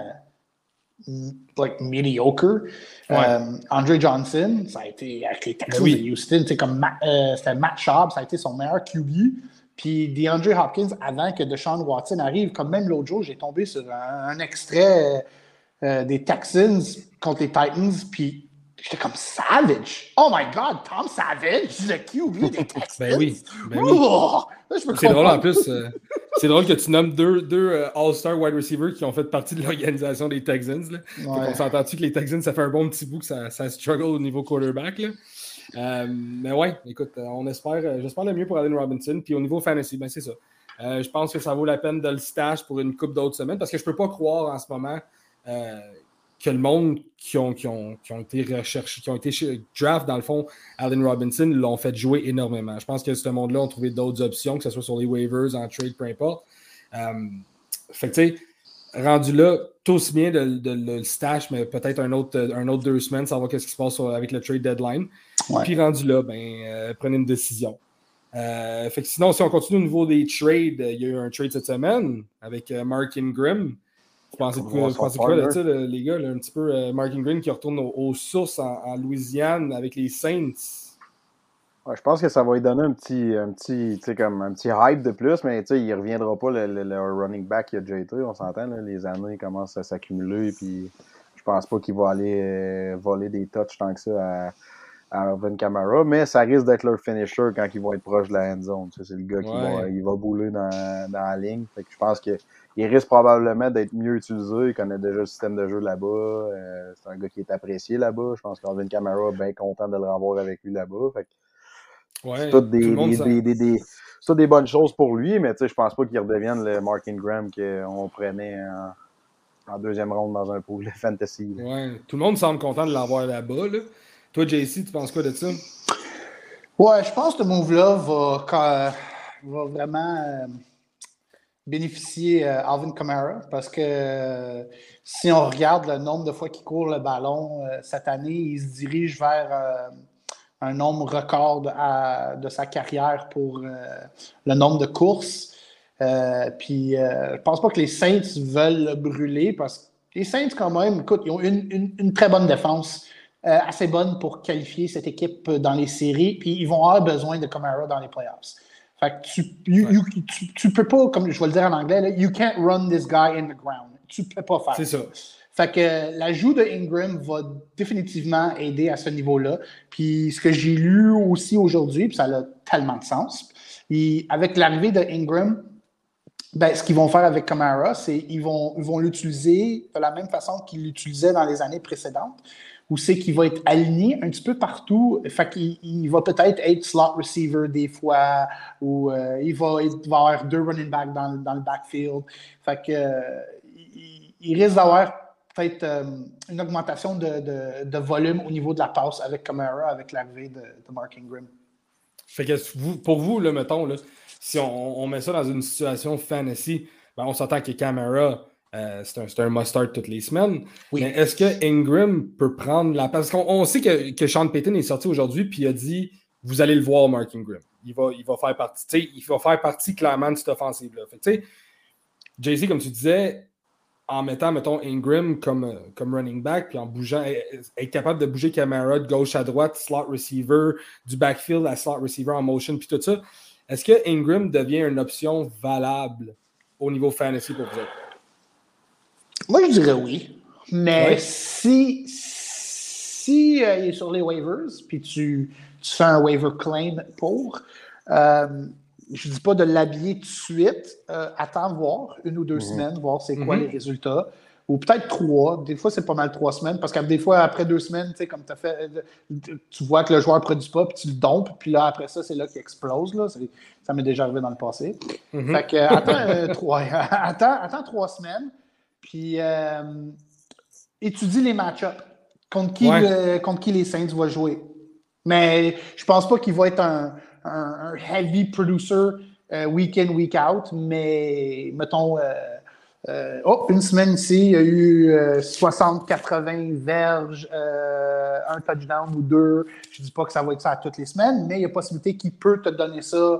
Speaker 3: like mediocre. Euh, Andre Johnson, ça a été avec les Texans ben de Houston, comme euh, c'était Matt Schaub, ça a été son meilleur QB. Puis DeAndre Hopkins, avant que Deshaun Watson arrive, comme même l'autre jour, j'ai tombé sur un, extrait euh, des Texans contre les Titans, puis J'étais comme Savage. Oh my God, Tom Savage, le QB des Texans.
Speaker 2: ben oui. Ben oui. c'est drôle en plus. Euh, c'est drôle que tu nommes deux, deux euh, All-Star wide receivers qui ont fait partie de l'organisation des Texans. Là. On s'entend-tu que les Texans, ça fait un bon petit bout que ça, ça struggle au niveau quarterback. Là. Euh, mais ouais, écoute, on espère, j'espère le mieux pour Allen Robinson. Puis au niveau fantasy, ben c'est ça. je pense que ça vaut la peine de le stash pour une coupe d'autres semaines parce que je ne peux pas croire en ce moment que le monde qui ont, qui ont, qui ont été recherchés, qui ont été draft, dans le fond, Allen Robinson, l'ont fait jouer énormément. Je pense que ce monde-là ont trouvé d'autres options, que ce soit sur les waivers, en trade, peu importe. Euh, fait que, tu sais, rendu là, tout aussi bien de, le stash, mais peut-être un autre, un autre deux semaines, savoir qu'est-ce qui se passe avec le trade deadline. Puis rendu là, ben, euh, prenez une décision. Euh, fait que sinon, si on continue au niveau des trades, il y a eu un trade cette semaine avec Mark Ingram. Pensez, quoi de ça, les gars? un petit peu euh, Mark Green qui retourne aux, sources en, Louisiane avec les Saints.
Speaker 4: je pense que ça va lui donner un petit, un petit, comme un petit hype de plus, mais il ne reviendra pas le, running back qui a déjà été. On s'entend, les années commencent à s'accumuler. Puis je pense pas qu'il va aller euh, voler des touches tant que ça à Alvin Kamara, mais ça risque d'être leur finisher quand ils vont être proches de la end zone. C'est le gars qui va, il va bouler dans, dans la ligne. Fait que je pense qu'il risque probablement d'être mieux utilisé. Il connaît déjà le système de jeu là-bas. Euh, c'est un gars qui est apprécié là-bas. Je pense qu'Alvin Kamara est bien content de le revoir avec lui là-bas. c'est toutes des, des, des, des, des, bonnes choses pour lui, mais je pense pas qu'il redevienne le Mark Ingram qu'on prenait en, en, deuxième ronde dans un pool de fantasy.
Speaker 2: Ouais, tout le monde semble content de l'avoir là-bas. Là. Toi, JC, tu penses quoi de ça?
Speaker 3: Ouais, je pense que ce move-là va, vraiment euh, bénéficier euh, Alvin Kamara parce que euh, si on regarde le nombre de fois qu'il court le ballon cette année, il se dirige vers un nombre record de, sa carrière pour le nombre de courses. puis je pense pas que les Saints veulent le brûler parce que les Saints, quand même, écoute, ils ont une très bonne défense. Euh, assez bonne pour qualifier cette équipe dans les séries. Puis ils vont avoir besoin de Camara dans les playoffs. Fait que tu, tu, peux pas, comme je vais le dire en anglais, you can't run this guy in the ground. Tu peux pas faire
Speaker 2: C'est ça.
Speaker 3: Fait que l'ajout de Ingram va définitivement aider à ce niveau-là. Puis ce que j'ai lu aussi aujourd'hui, puis ça a tellement de sens, et avec l'arrivée de Ingram, ben, ce qu'ils vont faire avec Camara, c'est qu'ils vont, ils vont l'utiliser de la même façon qu'ils l'utilisaient dans les années précédentes où c'est qu'il va être aligné un petit peu partout. Fait qu'il il va peut-être être slot receiver des fois, ou euh, il, va, avoir deux running backs dans, dans le backfield. Fait euh, il, risque d'avoir peut-être euh, une augmentation de, de, volume au niveau de la passe avec Camara, avec l'arrivée de, Mark Ingram.
Speaker 2: Fait que pour vous, là, mettons, là, si on, on, met ça dans une situation fantasy, ben on s'entend que Camara euh, c'est un, un must-start toutes les semaines. Mais est-ce que Ingram peut prendre la place? Parce qu'on sait que, que Sean Payton est sorti aujourd'hui puis il a dit Vous allez le voir, Mark Ingram. Il va, il va faire partie, il va faire partie clairement de cette offensive-là. Jay-Z, comme tu disais, en mettant, mettons, Ingram comme, comme running back, puis en bougeant, être capable de bouger Camara de gauche à droite, slot receiver, du backfield à slot receiver en motion, puis tout ça, est-ce que Ingram devient une option valable au niveau fantasy pour vous
Speaker 3: moi, je dirais oui. Mais si, si euh, il est sur les waivers, puis tu, tu, fais un waiver claim pour, euh, je ne dis pas de l'habiller tout de suite. Euh, attends voir une ou deux mhm. semaines, voir c'est quoi mhm. les résultats. Ou peut-être trois. Des fois, c'est pas mal trois semaines. Parce que des fois, après deux semaines, tu sais, comme tu as fait, tu vois que le joueur ne produit pas, puis tu le dompes, puis là, après ça, c'est là qu'il explose. Là. Ça m'est déjà arrivé dans le passé. Mhm. Fait que, attends, trois, attends, attends trois semaines. Puis euh, étudie les match-ups. Contre, qui contre qui les Saints vont jouer. Mais je pense pas qu'il va être un, heavy producer euh, week in, week out. Mais mettons, euh, oh, une semaine ici, il y a eu 60-80 verges, un touchdown ou deux. Je dis pas que ça va être ça à toutes les semaines, mais il y a possibilité qu'il peut te donner ça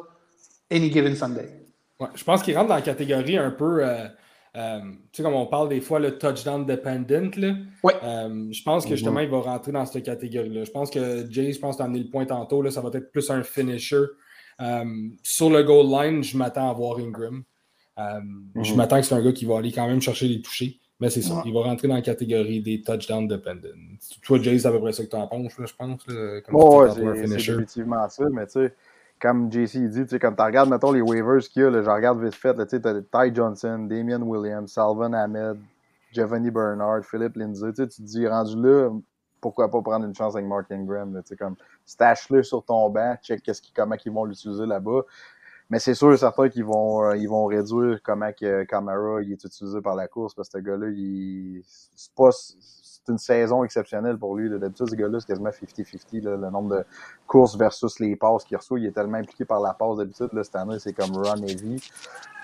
Speaker 3: any given Sunday.
Speaker 2: je pense qu'il rentre dans la catégorie un peu euh, tu sais, comme on parle des fois, le touchdown dependent, là, euh, je pense que justement, mhm. il va rentrer dans cette catégorie-là. Je pense que Jay, je pense que tu as amené le point tantôt, là, ça va être plus un finisher. Euh, sur le goal line, je m'attends à voir Ingram. Je mhm. m'attends que c'est un gars qui va aller quand même chercher les touchés. Mais c'est ça, il va rentrer dans la catégorie des touchdown dependent. Toi, Jay, c'est à peu près ça que tu en penses, je pense. Là,
Speaker 4: comme oh, c'est définitivement ça, mais tu sais comme JC dit, quand tu regardes, mettons, les waivers qu'il y a, je regarde vite fait, tu sais, Ty Johnson, Damien Williams, Salvan Ahmed, Giovanni Bernard, Philippe Lindsay, tu te dis, rendu là, pourquoi pas prendre une chance avec Mark Ingram, tu sais, comme, stash-le sur ton banc, check qu'est-ce qui, comment ils vont l'utiliser là-bas. Mais c'est sûr et certain qu'ils vont, euh, vont réduire comment que Camara il est utilisé par la course, parce que ce gars-là, il, c'est pas, c'est une saison exceptionnelle pour lui. D'habitude, ce gars-là, c'est quasiment 50-50. Le nombre de courses versus les passes qu'il reçoit, il est tellement impliqué par la passe d'habitude. Cette année, c'est comme run heavy.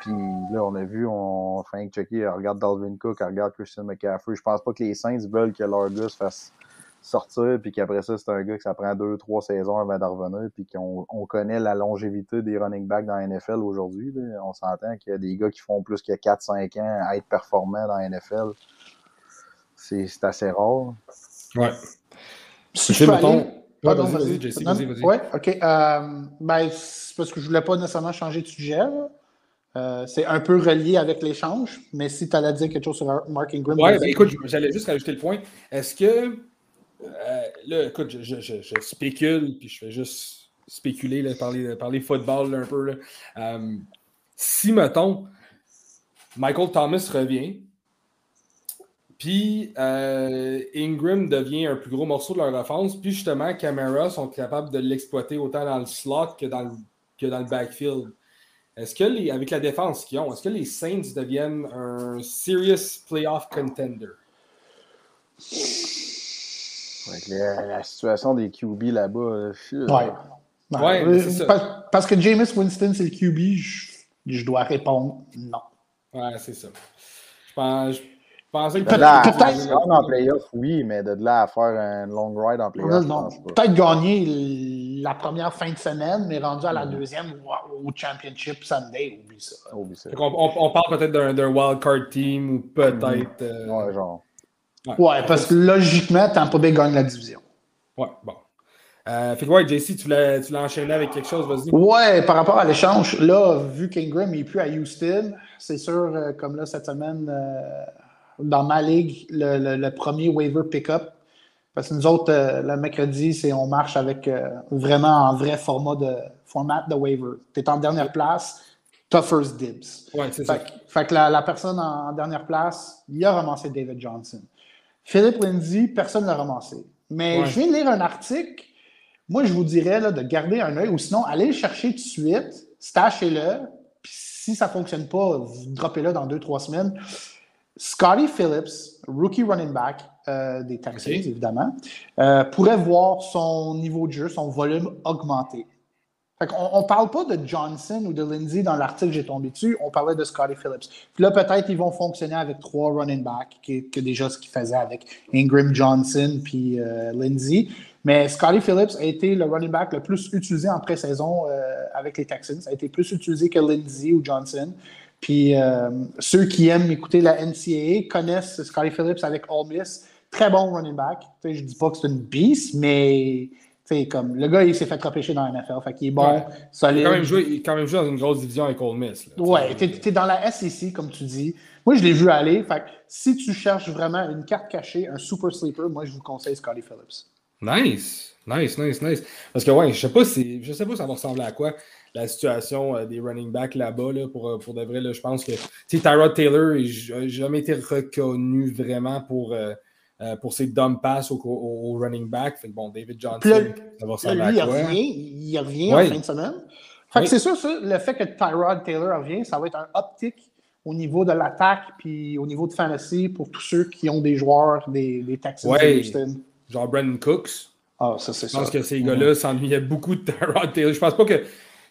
Speaker 4: Puis là, on a vu, on checker, on regarde Dalvin Cook, regarde Christian McCaffrey. Je pense pas que les Saints veulent que leur gars se fasse sortir, puis qu'après ça, c'est un gars que ça prend deux, trois saisons avant de revenir, puis qu'on on connaît la longévité des running backs dans la NFL aujourd'hui. On s'entend qu'il y a des gars qui font plus que 4-5 ans à être performants dans la NFL c'est assez rare.
Speaker 2: Ouais.
Speaker 3: Si je peux aller... vas-y, vas-y, vas-y, vas-y. Ouais, OK. Euh, ben, c'est parce que je ne voulais pas nécessairement changer de sujet. Euh, c'est un peu relié avec l'échange, mais si tu allais dire quelque chose sur Mark Ingram.
Speaker 2: Oui, ben, écoute, j'allais juste rajouter le point. Est-ce que Euh, là, écoute, je, je, je, spécule, puis je fais juste spéculer, là, parler, parler football un peu. Là. Euh, si, mettons, Michael Thomas revient, puis euh, Ingram devient un plus gros morceau de leur offense. Puis justement, Camara sont capables de l'exploiter autant dans le slot que dans le, que dans le backfield. Est-ce que, les, avec la défense qu'ils ont, est-ce que les Saints deviennent un serious playoff contender?
Speaker 4: Avec la, situation des QB là-bas, euh,
Speaker 3: ouais. ouais parce, que Jameis Winston, c'est le QB, je, dois répondre non.
Speaker 2: Ouais, c'est ça. Je pense,
Speaker 4: pensais que peut-être en playoff, oui, mais de là à faire un long ride en playoff,
Speaker 3: Peut-être gagner la première fin de semaine, mais rendu à la mm. deuxième au Championship Sunday, oublie ça.
Speaker 2: On, parle peut-être d'un wild card team ou peut-être. Mm.
Speaker 4: Euh, ouais, genre.
Speaker 3: Ouais, parce que logiquement, Tampa Bay gagne la division.
Speaker 2: Ouais, bon. Euh, fait que ouais, JC, tu l'as enchaîné avec quelque chose, vas-y.
Speaker 3: Ouais, par rapport à l'échange, là, vu qu'Ingram n'est plus à Houston, c'est sûr, euh, comme là, cette semaine, dans ma ligue le, premier waiver pick-up. Parce que nous autres, euh, le mercredi, c'est on marche avec euh, vraiment en vrai format de format de waiver. Tu es en dernière place, tu first dibs.
Speaker 2: Ouais, c'est ça.
Speaker 3: Fait que la, personne en, dernière place, il a ramassé David Johnson. Philippe Lindsay, personne ne l'a ramassé. Mais je viens de lire un article. Moi, je vous dirais là, de garder un œil ou sinon, allez le chercher tout de suite, stashez-le. Puis si ça ne fonctionne pas, vous droppez-le dans deux, trois semaines. Scotty Phillips, rookie running back euh, des Texans, évidemment, euh, pourrait voir son niveau de jeu, son volume augmenter. on ne parle pas de Johnson ou de Lindsay dans l'article que j'ai tombé dessus, on parlait de Scotty Phillips. Puis là, peut-être ils vont fonctionner avec trois running backs, que, déjà ce qu'ils faisaient avec Ingram Johnson puis euh, Lindsay. Mais Scotty Phillips a été le running back le plus utilisé en pré-saison avec les Texans. Ça a été plus utilisé que Lindsay ou Johnson. Puis euh, ceux qui aiment écouter la NCAA connaissent Scotty Phillips avec Ole Miss. Très bon running back. Je ne dis pas que c'est une beast, mais comme, le gars, il s'est fait repêcher dans la NFL. Fait qu'il est bon,
Speaker 2: solide. Il a quand même joué, quand même joué dans une grosse division avec Ole Miss.
Speaker 3: Là, ouais, tu es, dans la SEC, comme tu dis. Moi, je l'ai vu aller. Fait si tu cherches vraiment une carte cachée, un super sleeper, moi, je vous conseille Scotty Phillips.
Speaker 2: Nice. Nice, nice, nice. Parce que, ouais, je sais pas si, je sais pas ça va ressembler à quoi la situation euh, des running backs là-bas, là, pour, euh, pour de vrai. Là, je pense que Tyrod Taylor n'a jamais été reconnu vraiment pour, euh, pour ses dumb passes au, running back. Fait que, bon, David Johnson,
Speaker 3: ça va ressembler à quoi. Il revient, il revient en fin de semaine. Fait que c'est sûr, ça, le fait que Tyrod Taylor revient, ça va être un optique au niveau de l'attaque puis au niveau de fantasy pour tous ceux qui ont des joueurs des, des Texans
Speaker 2: de Houston. Genre Brandon Cooks.
Speaker 3: Ah, ça, c'est
Speaker 2: ça. Je pense que ces gars-là s'ennuyaient beaucoup de Tyrod Taylor. Je pense pas que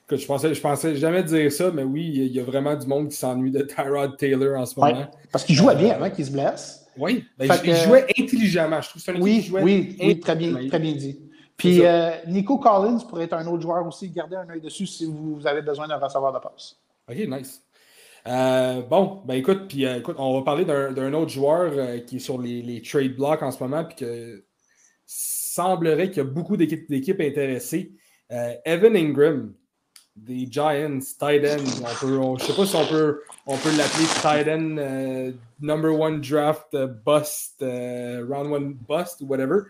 Speaker 2: je pensais, je pensais jamais dire ça, mais oui, il y a vraiment du monde qui s'ennuie de Tyrod Taylor en ce moment.
Speaker 3: parce qu'il jouait bien avant qu'il se blesse.
Speaker 2: Oui, ben, il, jouait intelligemment. Je trouve
Speaker 3: un oui, jouait oui, oui, très bien, très bien dit. Puis euh, Nico Collins pourrait être un autre joueur aussi. Gardez un œil dessus si vous avez besoin d'un receveur de passe.
Speaker 2: OK, nice. Euh, bon, ben écoute, puis euh, écoute, on va parler d'un autre joueur qui est sur les, les, trade blocks en ce moment, puis que semblerait qu'il y a beaucoup d'équipes intéressées. Evan Ingram, des Giants, tight end. je ne sais pas si on peut, on peut l'appeler tight end euh, number one draft euh, bust, euh, round one bust ou whatever.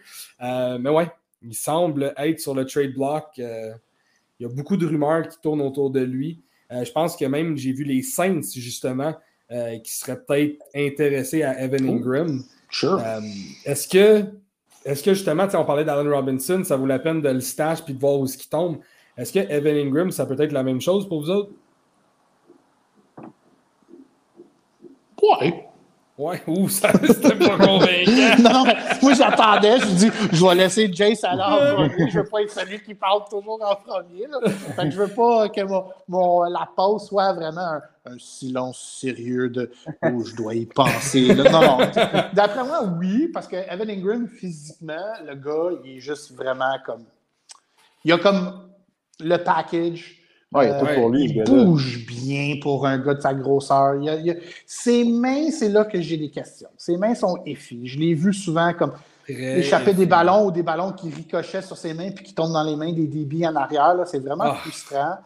Speaker 2: mais ouais, il semble être sur le trade block. il y a beaucoup de rumeurs qui tournent autour de lui. je pense que même j'ai vu les Saints, justement, qui seraient peut-être intéressés à Evan oh, Ingram.
Speaker 3: Sure.
Speaker 2: est-ce que, est-ce que justement, on parlait d'Allen Robinson, ça vaut la peine de le stash puis de voir où ce qui tombe? Est-ce que Evan Ingram, ça peut être la même chose pour vous autres?
Speaker 3: Ouais.
Speaker 2: Ouais, ouh, ça c'était pas convaincant.
Speaker 3: non, moi j'attendais, je dis, je vais laisser Jace aller en premier. Je veux pas être celui qui parle toujours en premier. Là. Fait que je veux pas que mon, la pause soit vraiment un, silence sérieux de où je dois y penser. Non, non. D'après moi, oui, parce que Evan Ingram, physiquement, le gars, il est juste vraiment comme. Il a comme le package. il bouge bien pour un gars de sa grosseur. Ses mains, c'est là que j'ai des questions. Ses mains sont effies. Je l'ai vu souvent comme échapper des ballons ou des ballons qui ricochaient sur ses mains puis qui tombent dans les mains des débits en arrière. C'est vraiment ah. frustrant.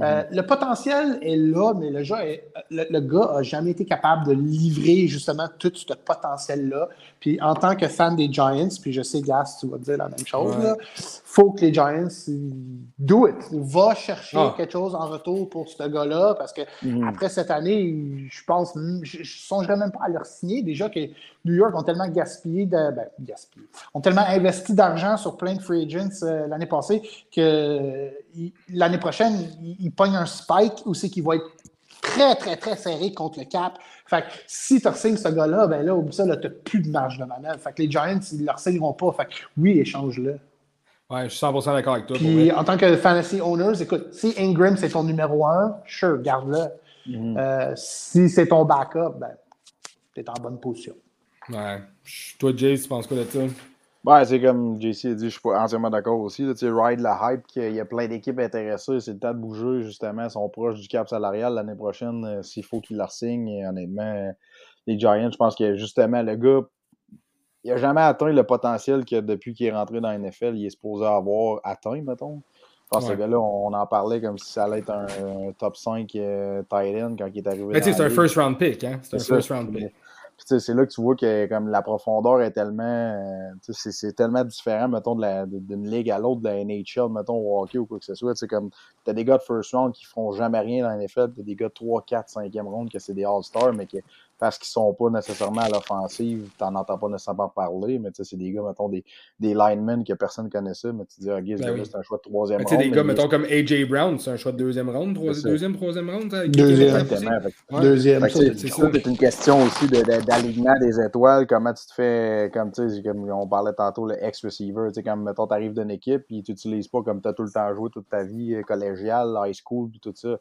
Speaker 3: Euh, le potentiel est là, mais le, jeu le, gars n'a jamais été capable de livrer justement tout ce potentiel-là. Puis en tant que fan des Giants, puis je sais, Gas, tu vas dire la même chose, il faut que les Giants do it. Va chercher ah. quelque chose en retour pour ce gars-là, parce que mhm. après cette année, je pense, je ne songerais même pas à leur signer. Déjà que New York ont tellement gaspillé, de, ben, gaspillé ont tellement investi d'argent sur plein de free agents euh, l'année passée que l'année prochaine, il, pogne un spike où c'est qu'il va être très, très, très serré contre le cap. Fait que si tu signes ce gars-là, ben là, au ça, tu n'as plus de marge de manœuvre. Fait que les Giants, ils ne le signeront pas. Fait que oui, échange-le.
Speaker 2: Ouais, je suis 100% d'accord avec toi.
Speaker 3: Puis, en tant que fantasy owners, écoute, si Ingram, c'est ton numéro un, sure, garde-le. Mm-hmm. Euh, si c'est ton backup, ben, tu es en bonne position.
Speaker 2: Ouais. Toi, Jay, tu penses quoi de ça?
Speaker 4: Ouais, c'est comme JC a dit, je suis pas entièrement d'accord aussi. Là, ride la hype, qu'il y a plein d'équipes intéressées, c'est le temps de bouger, justement. Ils sont proches du cap salarial l'année prochaine. Euh, s'il faut qu'ils leur signent, honnêtement, les Giants, je pense que justement, le gars, il n'a jamais atteint le potentiel que depuis qu'il est rentré dans la NFL, il est supposé avoir atteint, mettons. Je pense que ce gars-là, on, en parlait comme si ça allait être un, top 5 euh, tight end quand il est arrivé.
Speaker 2: c'est un first round pick, hein? C'est un first round pick
Speaker 4: c'est là que tu vois que comme la profondeur est tellement euh, c'est tellement différent mettons d'une ligue à l'autre de la NHL mettons au hockey ou quoi que ce soit. Tu comme t'as des gars de first round qui feront jamais rien dans la NFL t'as des gars de 3, 4, 5e round que c'est des All-Stars mais qui parce qu'ils sont pas nécessairement à l'offensive, t'en entends pas nécessairement parler, mais tu sais, c'est des gars, mettons, des, des linemen que personne connaissait, mais tu dis, ah, ben c'est un choix de troisième round.
Speaker 2: Tu sais, des gars, mettons, comme A.J. Brown, c'est un choix de deuxième round, deuxième, troisième round.
Speaker 3: Deuxième, Deuxième,
Speaker 4: c'est une question aussi d'alignement des étoiles, comment tu te fais, comme tu sais, comme on parlait tantôt, le ex-receiver, tu sais, comme, mettons, t'arrives d'une équipe, puis tu n'utilises pas comme tu as tout le temps joué toute ta vie euh, collégiale, high school, puis tout ça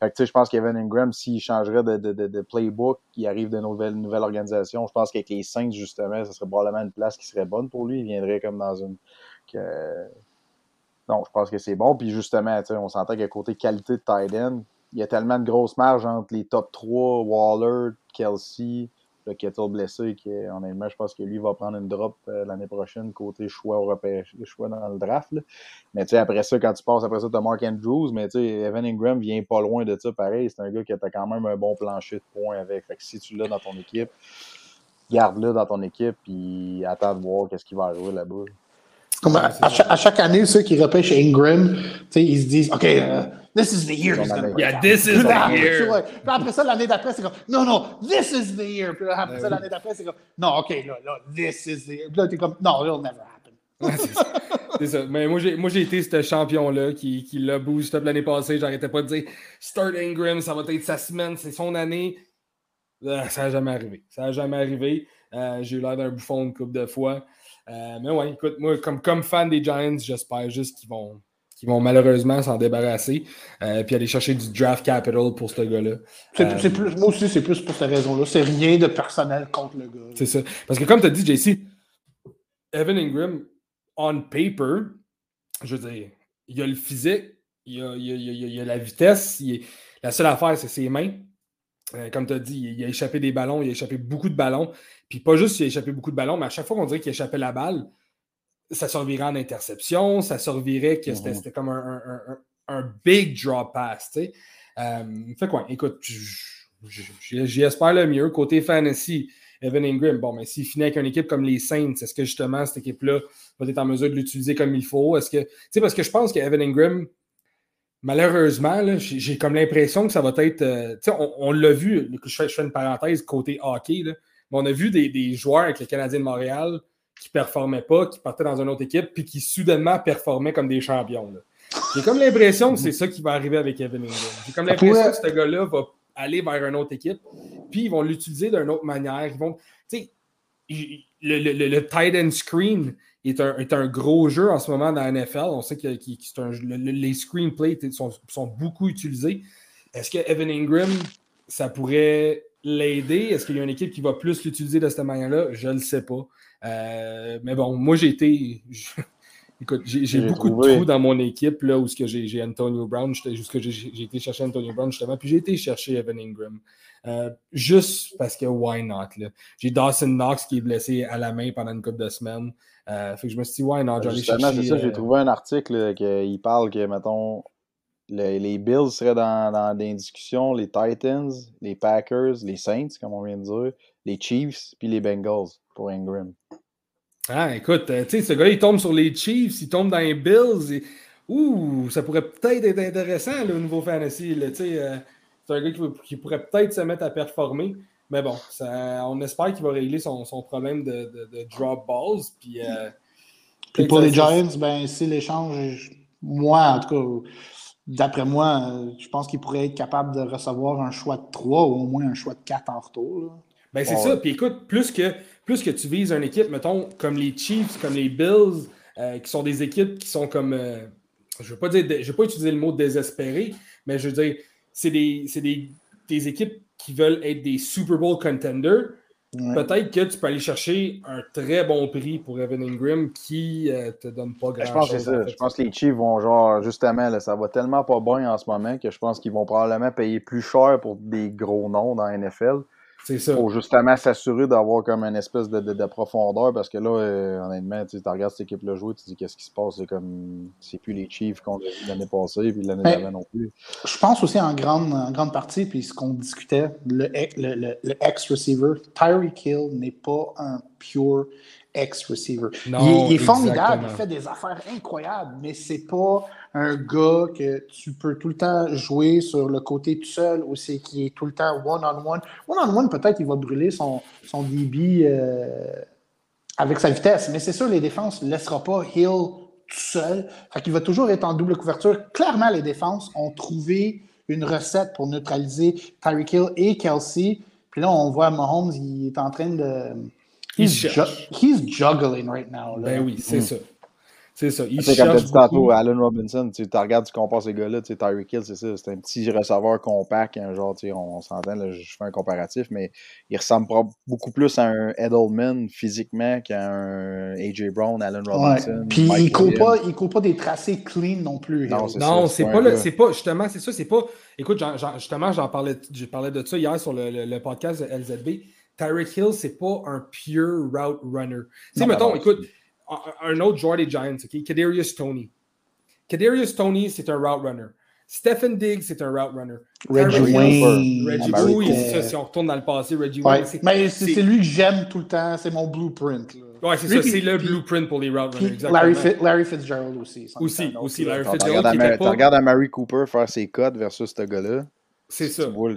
Speaker 4: fait que, je pense qu'Evan Ingram, s'il changerait de, de, de, playbook, il arrive de nouvelle, nouvelle organisation, je pense qu'avec les Saints, justement, ce serait probablement une place qui serait bonne pour lui. Il viendrait comme dans une. Que... Non, je pense que c'est bon. Puis justement, on s'entend qu'à côté qualité de tight end, il y a tellement de grosses marges entre les top 3, Waller, Kelsey, le Kettle blessé, qui honnêtement, je pense que lui va prendre une drop euh, l'année prochaine côté choix européen, choix dans le draft. Mais tu sais, après ça, quand tu passes après ça, tu as Mark Andrews, mais tu sais, Evan Ingram vient pas loin de ça, pareil. C'est un gars qui a quand même un bon plancher de points avec. Fait que si tu l'as dans ton équipe, garde-le dans ton équipe, puis attends de voir qu'est-ce qui va arriver là-bas.
Speaker 3: Comme à, chaque, année, ceux qui repêchent Ingram, ils se disent OK, uh, this is the year he's
Speaker 2: Yeah, this is the year.
Speaker 3: Puis après ça, l'année d'après, c'est comme non, non, this is the year. Puis après ça, l'année d'après, c'est comme non, OK, là, là, this is the year. Puis là, t'es comme non, it'll never happen.
Speaker 2: c'est ça. Mais moi, j'ai été ce champion-là qui, qui l'a boost up l'année passée. J'arrêtais pas de dire Start Ingram, ça va être sa semaine, c'est son année. Euh, ça n'a jamais arrivé. Ça n'a jamais arrivé. Euh, j'ai eu l'air d'un bouffon une couple de fois. Euh, mais ouais, écoute, moi, comme, comme fan des Giants, j'espère juste qu'ils vont, vont malheureusement s'en débarrasser euh, puis aller chercher du draft capital pour ce gars-là.
Speaker 3: Euh, moi aussi, c'est plus pour cette raison-là. C'est rien de personnel contre le gars.
Speaker 2: C'est ça. Parce que comme tu as dit, JC, Evan Ingram, on paper, je veux dire, il a le physique, il a, il a, la vitesse, la seule affaire, c'est ses mains. Comme tu as dit, il a échappé des ballons, il a échappé beaucoup de ballons. Puis pas juste qu'il a échappé beaucoup de ballons, mais à chaque fois qu'on dirait qu'il échappait la balle, ça servirait en interception, ça servirait que c'était mhm. comme un, big drop pass. Tu sais. Euh, fait quoi? Écoute, j'espère le mieux. Côté fantasy, Evan Ingram, bon, mais s'il finit avec une équipe comme les Saints, est-ce que justement cette équipe-là va être en mesure de l'utiliser comme il faut? Est-ce que. Tu sais, parce que je pense qu'Evan Ingram, malheureusement, j'ai comme l'impression que ça va être. Euh, tu sais, on, l'a vu, je fais, je fais, une parenthèse côté hockey, là, on a vu des, joueurs avec les Canadiens de Montréal qui ne performaient pas, qui partaient dans une autre équipe, puis qui soudainement performaient comme des champions. J'ai comme l'impression que c'est ça qui va arriver avec Evan Ingram. J'ai comme l'impression que ce gars-là va aller vers une autre équipe, puis ils vont l'utiliser d'une autre manière. Ils vont, le, le, le, tight end screen est un, est un, gros jeu en ce moment dans la NFL. On sait que, les screenplays sont, sont beaucoup utilisés. Est-ce que Evan Ingram, ça pourrait l'aider? Est-ce qu'il y a une équipe qui va plus l'utiliser de cette manière-là? Je ne le sais pas. Euh, mais bon, moi, j'ai été. Écoute, j'ai beaucoup de trous dans mon équipe là, où j'ai Antonio Brown. J'ai été chercher Antonio Brown justement, puis j'ai été chercher Evan Ingram. Euh, juste parce que why not? J'ai Dawson Knox qui est blessé à la main pendant une couple de semaines. Euh, fait que je me suis dit, why not?
Speaker 4: Justement, c'est ça, j'ai trouvé un article qui parle que, mettons, Le- les Bills seraient dans, dans des discussions, les Titans, les Packers, les Saints, comme on vient de dire, les Chiefs, puis les Bengals pour Ingram.
Speaker 2: Ah, écoute, euh, tu sais, ce gars, il tombe sur les Chiefs, il tombe dans les Bills. Et... Ouh, ça pourrait peut-être être intéressant, le nouveau fantasy. là, tu sais, euh, c'est un gars qui, qui pourrait peut-être se mettre à performer. Mais bon, ça, on espère qu'il va régler son, son problème de, de- de drop balls. Puis, euh,
Speaker 3: Puis pour
Speaker 2: ça-
Speaker 3: les Giants, ben, si l'échange, moi, en tout cas, d'après moi, euh, je pense qu'ils pourraient être capables de recevoir un choix de 3 ou au moins un choix de 4 en retour. là.
Speaker 2: Ben, c'est
Speaker 4: Ouais.
Speaker 2: ça. Puis écoute, plus que, plus que tu vises une équipe, mettons, comme les Chiefs, comme les Bills, euh, qui sont des équipes qui sont comme. euh, je ne veux pas dire. Je vais pas utiliser le mot désespéré, mais je veux dire, c'est des, c'est des, des équipes qui veulent être des Super Bowl contenders.
Speaker 3: Ouais.
Speaker 2: Peut-être que tu peux aller chercher un très bon prix pour Evan Ingram qui ne te donne pas grand-chose.
Speaker 4: Je pense que c'est
Speaker 2: en
Speaker 4: ça.
Speaker 2: fait.
Speaker 4: Je pense que les Chiefs vont genre, justement, là, ça va tellement pas bien en ce moment que je pense qu'ils vont probablement payer plus cher pour des gros noms dans la NFL.
Speaker 2: C'est ça.
Speaker 4: pour justement s'assurer d'avoir comme une espèce de, de, de profondeur parce que là, euh, honnêtement, tu regardes cette équipe-là jouer, tu te dis qu'est-ce qui se passe, c'est comme c'est plus les Chiefs qu'on a l'année passée, puis l'année
Speaker 3: Mais-
Speaker 4: d'avant non plus.
Speaker 3: Je pense aussi en grande, en grande partie, puis ce qu'on discutait, le, le, le, le ex-receiver, Tyreek Hill n'est pas un pure ex-receiver.
Speaker 2: Non,
Speaker 3: il, est- il est formidable,
Speaker 2: exactement.
Speaker 3: il fait des affaires incroyables, mais c'est pas un gars que tu peux tout le temps jouer sur le côté tout seul ou c'est qui est tout le temps one-on-one? One-on-one, peut-être il va brûler son, son DB euh, avec sa vitesse, mais c'est sûr, les défenses ne laissera pas Hill tout seul. Fait qu'il va toujours être en double couverture. Clairement, les défenses ont trouvé une recette pour neutraliser Tyreek Hill et Kelsey. Puis là, on voit Mahomes, il est en train de.
Speaker 2: Il
Speaker 3: He's, ju- he's juggling right now. là.
Speaker 2: Ben oui, c'est
Speaker 4: Mm.
Speaker 2: ça. C'est ça. Il
Speaker 4: Tu sais, comme tu dit tantôt. Allen Robinson, tu regardes, tu compares ces gars-là, tu sais, Tyreek Hill, c'est ça, c'est un petit receveur compact, un genre, tu sais, on, on s'entend, là, je fais un comparatif, mais il ressemble beaucoup plus à un Edelman physiquement qu'à un AJ Brown, Allen
Speaker 3: Ouais.
Speaker 4: Robinson.
Speaker 3: Puis
Speaker 4: Mike
Speaker 3: il court pas, il court pas des tracés clean non plus.
Speaker 4: Non, c'est
Speaker 2: Non,
Speaker 4: ça,
Speaker 2: c'est
Speaker 4: c'est
Speaker 2: pas le, c'est pas justement, c'est ça, c'est pas. Écoute, j'en- j'en- justement, j'en parlais, je parlais de ça hier sur le, le- le podcast de LZB. Tyreek Hill, c'est pas un pure route runner. Tu sais, mettons, écoute, un, autre joueur des Giants, ok, Kadarius Tony. Kadarius Tony, c'est un route runner. Stephen Diggs, c'est un route runner.
Speaker 3: Reggie Wayne.
Speaker 2: Reggie,
Speaker 4: Cooper.
Speaker 2: c'est ça, si on retourne dans le passé, Reggie
Speaker 3: Ouais.
Speaker 2: Wayne. c'est-
Speaker 3: Mais c'est lui que j'aime tout le temps. C'est mon blueprint. là.
Speaker 2: Ouais, c'est ça, c'est le
Speaker 3: puis-
Speaker 2: blueprint pour les route runners. Exactement.
Speaker 3: Larry, Fit- Larry Fitzgerald aussi.
Speaker 2: Aussi, aussi, Larry Fitzgerald
Speaker 4: tu regardes Amari Cooper faire ses codes versus ce gars-là.
Speaker 2: C'est ça.
Speaker 4: Tu vois,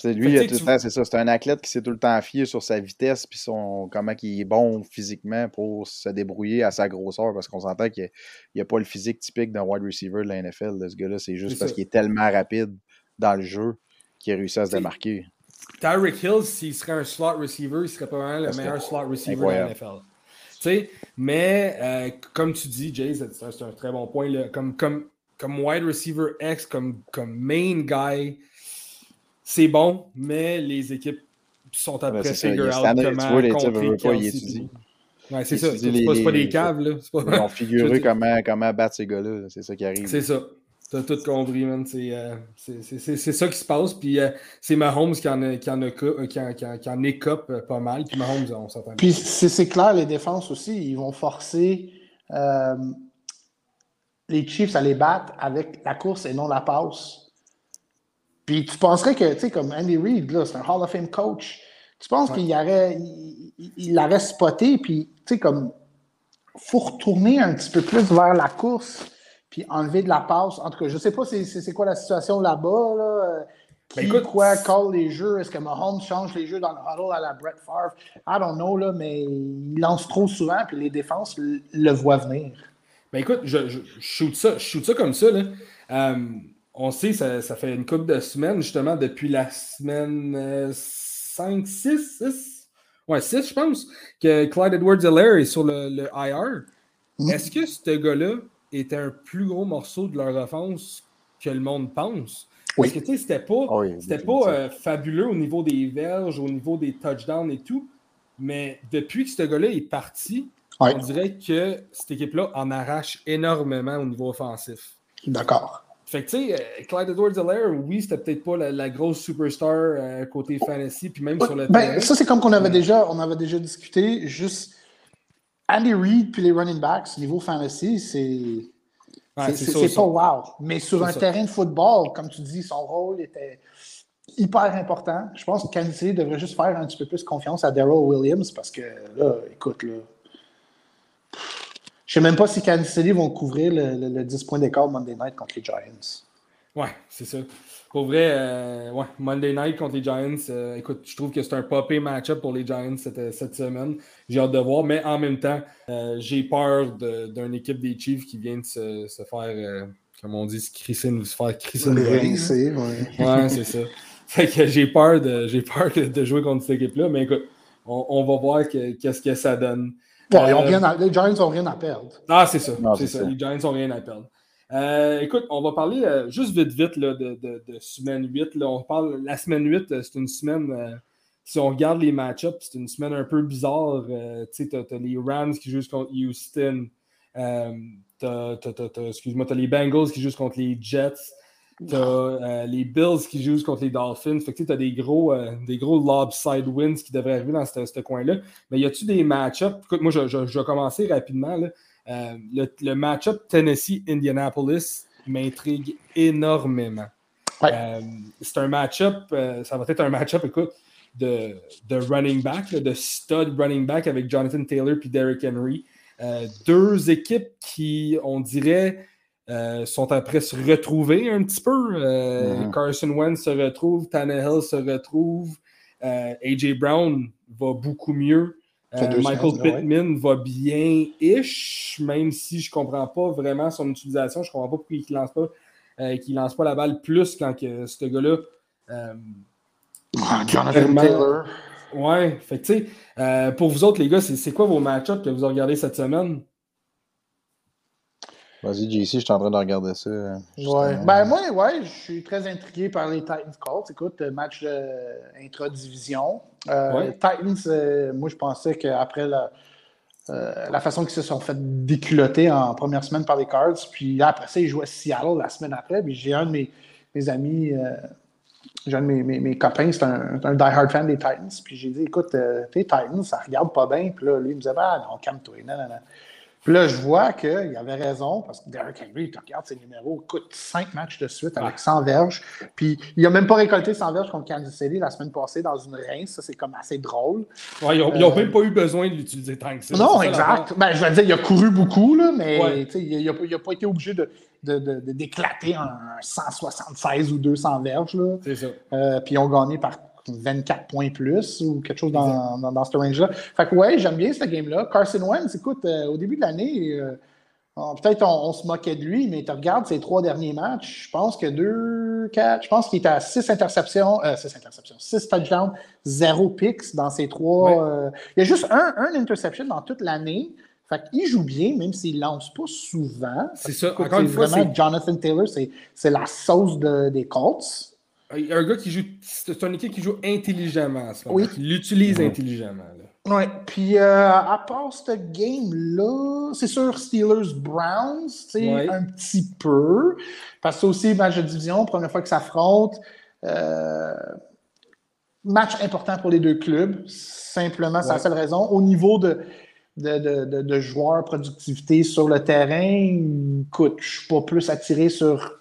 Speaker 4: c'est lui, il a tout le temps, c'est ça. C'est un athlète qui s'est tout le temps fié sur sa vitesse puis son comment il est bon physiquement pour se débrouiller à sa grosseur parce qu'on s'entend qu'il n'y a, pas le physique typique d'un wide receiver de la NFL. là, ce gars-là, c'est juste parce qu'il est tellement rapide dans le jeu qu'il a réussi à se démarquer.
Speaker 2: Tyreek Hill, s'il serait un slot receiver, il serait probablement le meilleur slot receiver
Speaker 4: incroyable.
Speaker 2: de la NFL. Tu sais, mais euh, comme tu dis, Jay, c'est un, très bon point. là. Comme, comme, comme wide receiver X, comme, comme main guy, c'est bon, mais les équipes sont après
Speaker 4: il
Speaker 2: figure out
Speaker 4: standard, tu
Speaker 2: comment
Speaker 4: vois, les- pas.
Speaker 2: Ouais, c'est ça. C'est pas, pas
Speaker 4: les-
Speaker 2: des caves, là. Pas-
Speaker 4: Ils ont figuré comment, comment battre ces gars-là. là. C'est ça qui arrive.
Speaker 2: C'est ça. T'as tout compris, man. C'est euh, c'est- c'est- c'est- c'est ça qui se passe. Puis euh, c'est Mahomes qui en, a- qui, en a, euh, qui, en, qui, en, qui en écope euh, pas mal. Puis Mahomes, on s'entend.
Speaker 3: Puis c'est c'est clair, les défenses aussi, ils vont forcer euh, les Chiefs à les battre avec la course et non la passe. Puis tu penserais que, tu sais, comme Andy Reid, là, c'est un Hall of Fame coach. Tu penses
Speaker 2: Ouais.
Speaker 3: qu'il aurait, il, spoté, puis, tu sais, comme, faut retourner un petit peu plus vers la course, puis enlever de la passe. En tout cas, je sais pas c'est quoi la situation là-bas, là. Qui,
Speaker 2: Ben, écoute,
Speaker 3: quoi, call les jeux? Est-ce que Mahomes change les jeux dans le huddle à la Brett Favre? I don't know, là, mais il lance trop souvent, puis les défenses le, voient venir.
Speaker 2: Ben écoute, je, je, je shoot ça, je shoot ça comme ça. Là. Euh, on sait, ça, ça fait une couple de semaines, justement, depuis la semaine euh, 5, 6, 6. Ouais, 6, je pense, que Clyde Edwards-Helaire est sur le, le IR.
Speaker 3: Mm.
Speaker 2: Est-ce que ce gars-là est un plus gros morceau de leur offense que le monde pense?
Speaker 3: Oui.
Speaker 2: Parce que, tu sais, c'était pas,
Speaker 4: Ah oui,
Speaker 2: c'était pas euh, fabuleux au niveau des verges, au niveau des touchdowns et tout. Mais depuis que ce gars-là est parti, on dirait que cette équipe-là en arrache énormément au niveau offensif.
Speaker 3: D'accord.
Speaker 2: Fait que, tu sais, euh, Clyde Edwards-Helaire, oui, c'était peut-être pas la, la grosse superstar euh, côté fantasy, puis même sur le
Speaker 3: Ben,
Speaker 2: terrain.
Speaker 3: ça, c'est comme qu'on avait
Speaker 2: Ouais.
Speaker 3: déjà, on avait déjà discuté. Juste Andy Reid puis les running backs, niveau fantasy, c'est. Ouais, c'est pas wow. Mais sur un terrain de football, comme tu dis, son rôle était hyper important. Je pense que Kansas City devrait juste faire un petit peu plus confiance à Daryl Williams parce que là, écoute, là. Je sais même pas si Kansas City vont couvrir le, 10 points d'écart Monday night contre les Giants.
Speaker 2: Ouais, c'est ça. Pour vrai, euh, ouais, Monday night contre les Giants, euh, écoute, je trouve que c'est un popé match-up pour les Giants cette, cette semaine. J'ai hâte de voir, mais en même temps, euh, j'ai peur d'une équipe des Chiefs qui vient de se, se faire, comme on dit, se, crisser, se faire crisser.
Speaker 3: Ouais,
Speaker 2: ouais c'est ça. Fait que j'ai peur, de, peur de jouer contre cette équipe-là, mais écoute, on, on va voir qu'est-ce que ça donne.
Speaker 3: Bon, ils ont rien à, les Giants n'ont rien à perdre.
Speaker 2: Ah, c'est ça. c'est ça. Les Giants n'ont rien à perdre. Euh, écoute, on va parler euh, juste vite, vite là, de, de, de, semaine 8. Là. On parle, la semaine 8, euh, c'est une semaine, euh, si on regarde les match-ups, c'est une semaine un peu bizarre. tu sais, tu as, les Rams qui jouent contre Houston. excuse-moi, tu as les Bengals qui jouent contre les Jets. Tu as les Bills qui jouent contre les Dolphins. Fait que tu as des gros, des gros lopside wins qui devraient arriver dans ce coin-là. Mais y a-tu des match-ups? Écoute, moi, je, je, je, vais commencer rapidement. Là. Euh, le, match-up Tennessee-Indianapolis m'intrigue énormément. Euh, c'est un match-up, euh, ça va être un match-up, écoute, de, de, running back, de stud running back avec Jonathan Taylor et Derrick Henry. deux équipes qui, on dirait, sont après se retrouver un petit peu. Mm-hmm. Carson Wentz se retrouve, Tannehill se retrouve, AJ Brown va beaucoup mieux. Euh, Michael Pittman va bien-ish, même si je ne comprends pas vraiment son utilisation. Je ne comprends pas pourquoi il ne lance, pas, euh, lance pas la balle plus quand que ce gars-là. Euh,
Speaker 3: Jonathan Taylor.
Speaker 2: Ouais, fait tu sais, pour vous autres, les gars, c'est quoi vos match-ups que vous avez regardés cette semaine?
Speaker 4: Vas-y, JC, je suis en train de regarder ça.
Speaker 3: Ouais. Ben, moi, ouais, je suis très intrigué par les Titans Colts. Écoute, match intra-division. Euh, Titans, euh, moi, je pensais qu'après la, euh, la façon qu'ils se sont fait déculoter en première semaine par les Cards, puis après ça, ils jouaient Seattle la semaine après. Puis j'ai un de mes, mes amis, j'ai un de mes, mes, copains, c'est un, un die-hard fan des Titans. Puis j'ai dit, écoute, tes Titans, ça regarde pas bien. Puis là, lui, il me disait, ah non, calme-toi, non, non, non. Puis là, je vois qu'il avait raison, parce que Derrick Henry, tu regardes ses numéros, coûte cinq matchs de suite avec 100 verges. Puis il n'a même pas récolté 100 verges contre Kansas City la semaine passée dans une rince. Ça, c'est comme assez drôle.
Speaker 2: Ouais, ils n'ont euh, même pas eu besoin de l'utiliser tant que ça.
Speaker 3: Non, exact. Ben, je vais dire, il a couru beaucoup, là, mais il n'a pas été obligé de, d'éclater un 176 ou 200 verges.
Speaker 2: C'est ça.
Speaker 3: Euh, puis ils ont gagné par 24 points plus ou quelque chose dans, dans, ce range-là. Fait que ouais, j'aime bien ce game-là. Carson Wentz, écoute, euh, au début de l'année, euh, peut-être on, se moquait de lui, mais tu regardes ses trois derniers matchs, je pense que deux, quatre, je pense qu'il était à six interceptions, euh, six interceptions, six touchdowns, zéro picks dans ses trois. il y a juste un, un interception dans toute l'année. Fait qu'il joue bien, même s'il ne lance pas souvent.
Speaker 2: C'est ça. Encore une fois,
Speaker 3: vraiment Jonathan Taylor, c'est la sauce des Colts.
Speaker 2: Un gars qui joue. C'est une équipe qui joue intelligemment à ce moment. Oui. Qui l'utilise intelligemment.
Speaker 3: Oui. Puis euh, à part ce game-là, c'est sûr Steelers-Browns, ouais. un petit peu. Parce que c'est aussi match de division, première fois que ça s'affrontent. Euh, match important pour les deux clubs. Simplement, c'est la seule raison. Au niveau de, de, de, de, joueurs, productivité sur le terrain, écoute, je ne suis pas plus attiré sur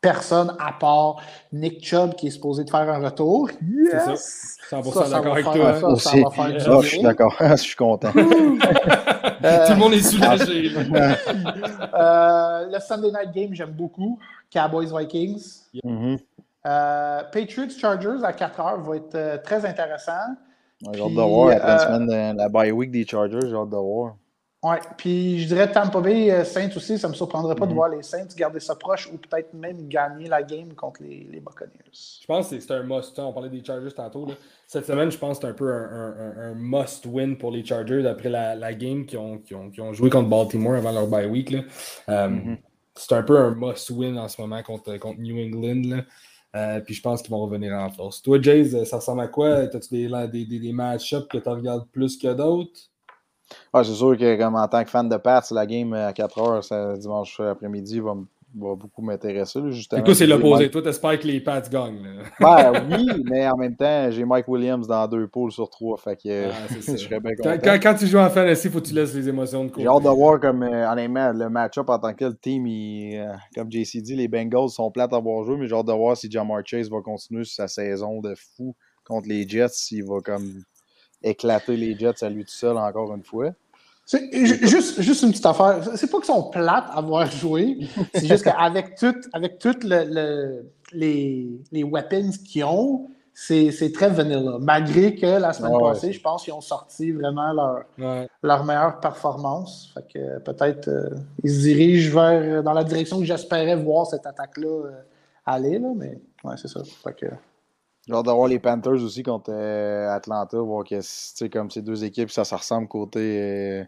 Speaker 3: personne à part Nick Chubb qui est supposé de faire un retour.
Speaker 2: Yes! Ça. 100% d'accord avec toi.
Speaker 3: Ça, ça va faire
Speaker 4: oh, je suis d'accord. je suis content. Tout
Speaker 2: le monde est soulagé.
Speaker 3: euh, le Sunday Night Game, j'aime beaucoup. Cowboys Vikings.
Speaker 4: Mm-hmm.
Speaker 3: euh, Patriots Chargers à 4 heures va être euh, très intéressant.
Speaker 4: J'ai hâte de voir. Semaine la bye week des Chargers, j'ai hâte de voir.
Speaker 3: Oui, puis je dirais Tampa Bay euh, Saints aussi, ça ne me surprendrait pas de mhm. voir les Saints garder ça proche ou peut-être même gagner la game contre les, les Buccaneers.
Speaker 2: Je pense que c'est un must. On parlait des Chargers tantôt. Cette semaine, je pense que c'est un peu un, must-win pour les Chargers après la, la game qui ont, qui, ont, qui ont, joué contre Baltimore avant leur bye week. Euh, mhm. C'est un peu un must-win en ce moment contre, contre New England. Euh, puis je pense qu'ils vont revenir en force. Toi, Jays, ça ressemble à quoi? As-tu des, des, des, des match-ups que tu regardes plus que d'autres?
Speaker 4: C'est sûr que comme en tant que fan de Pats, la game à 4 heures dimanche après-midi va, va beaucoup m'intéresser. Justement,
Speaker 2: Écoute, c'est l'opposé.
Speaker 4: Mike-
Speaker 2: Toi, t'espères que les Pats gagnent. là.
Speaker 4: Ben oui, mais en même temps, j'ai Mike Williams dans deux poules sur trois. Fait que
Speaker 2: Ah, c'est ça.
Speaker 4: je serais bien
Speaker 2: Quand,
Speaker 4: content.
Speaker 2: quand- quand tu joues en fantasy, il faut que tu laisses les émotions de côté.
Speaker 4: J'ai hâte de voir comme euh, honnêtement le match-up en tant que le team, il, euh, comme JC dit, les Bengals sont plates à avoir joué, mais j'ai hâte de voir si Jamar Chase va continuer sa saison de fou contre les Jets, s'il va comme éclater les Jets à lui tout seul encore une fois.
Speaker 3: Juste, juste une petite affaire. C'est pas qu'ils sont plates à avoir joué. C'est juste qu'avec tout, avec tout le, le- les, les weapons qu'ils ont, c'est c'est très vanilla. Malgré que la semaine
Speaker 4: Ouais,
Speaker 3: passée, je pense qu'ils ont sorti vraiment leur,
Speaker 2: Ouais.
Speaker 3: leur meilleure performance. Fait que peut-être euh, ils se dirigent vers dans la direction que j'espérais voir cette attaque-là euh, aller. Là, mais ouais, c'est ça. Fait que,
Speaker 4: J'ai hâte de voir les Panthers aussi contre euh, Atlanta, voir que comme ces deux équipes, ça se ressemble côté,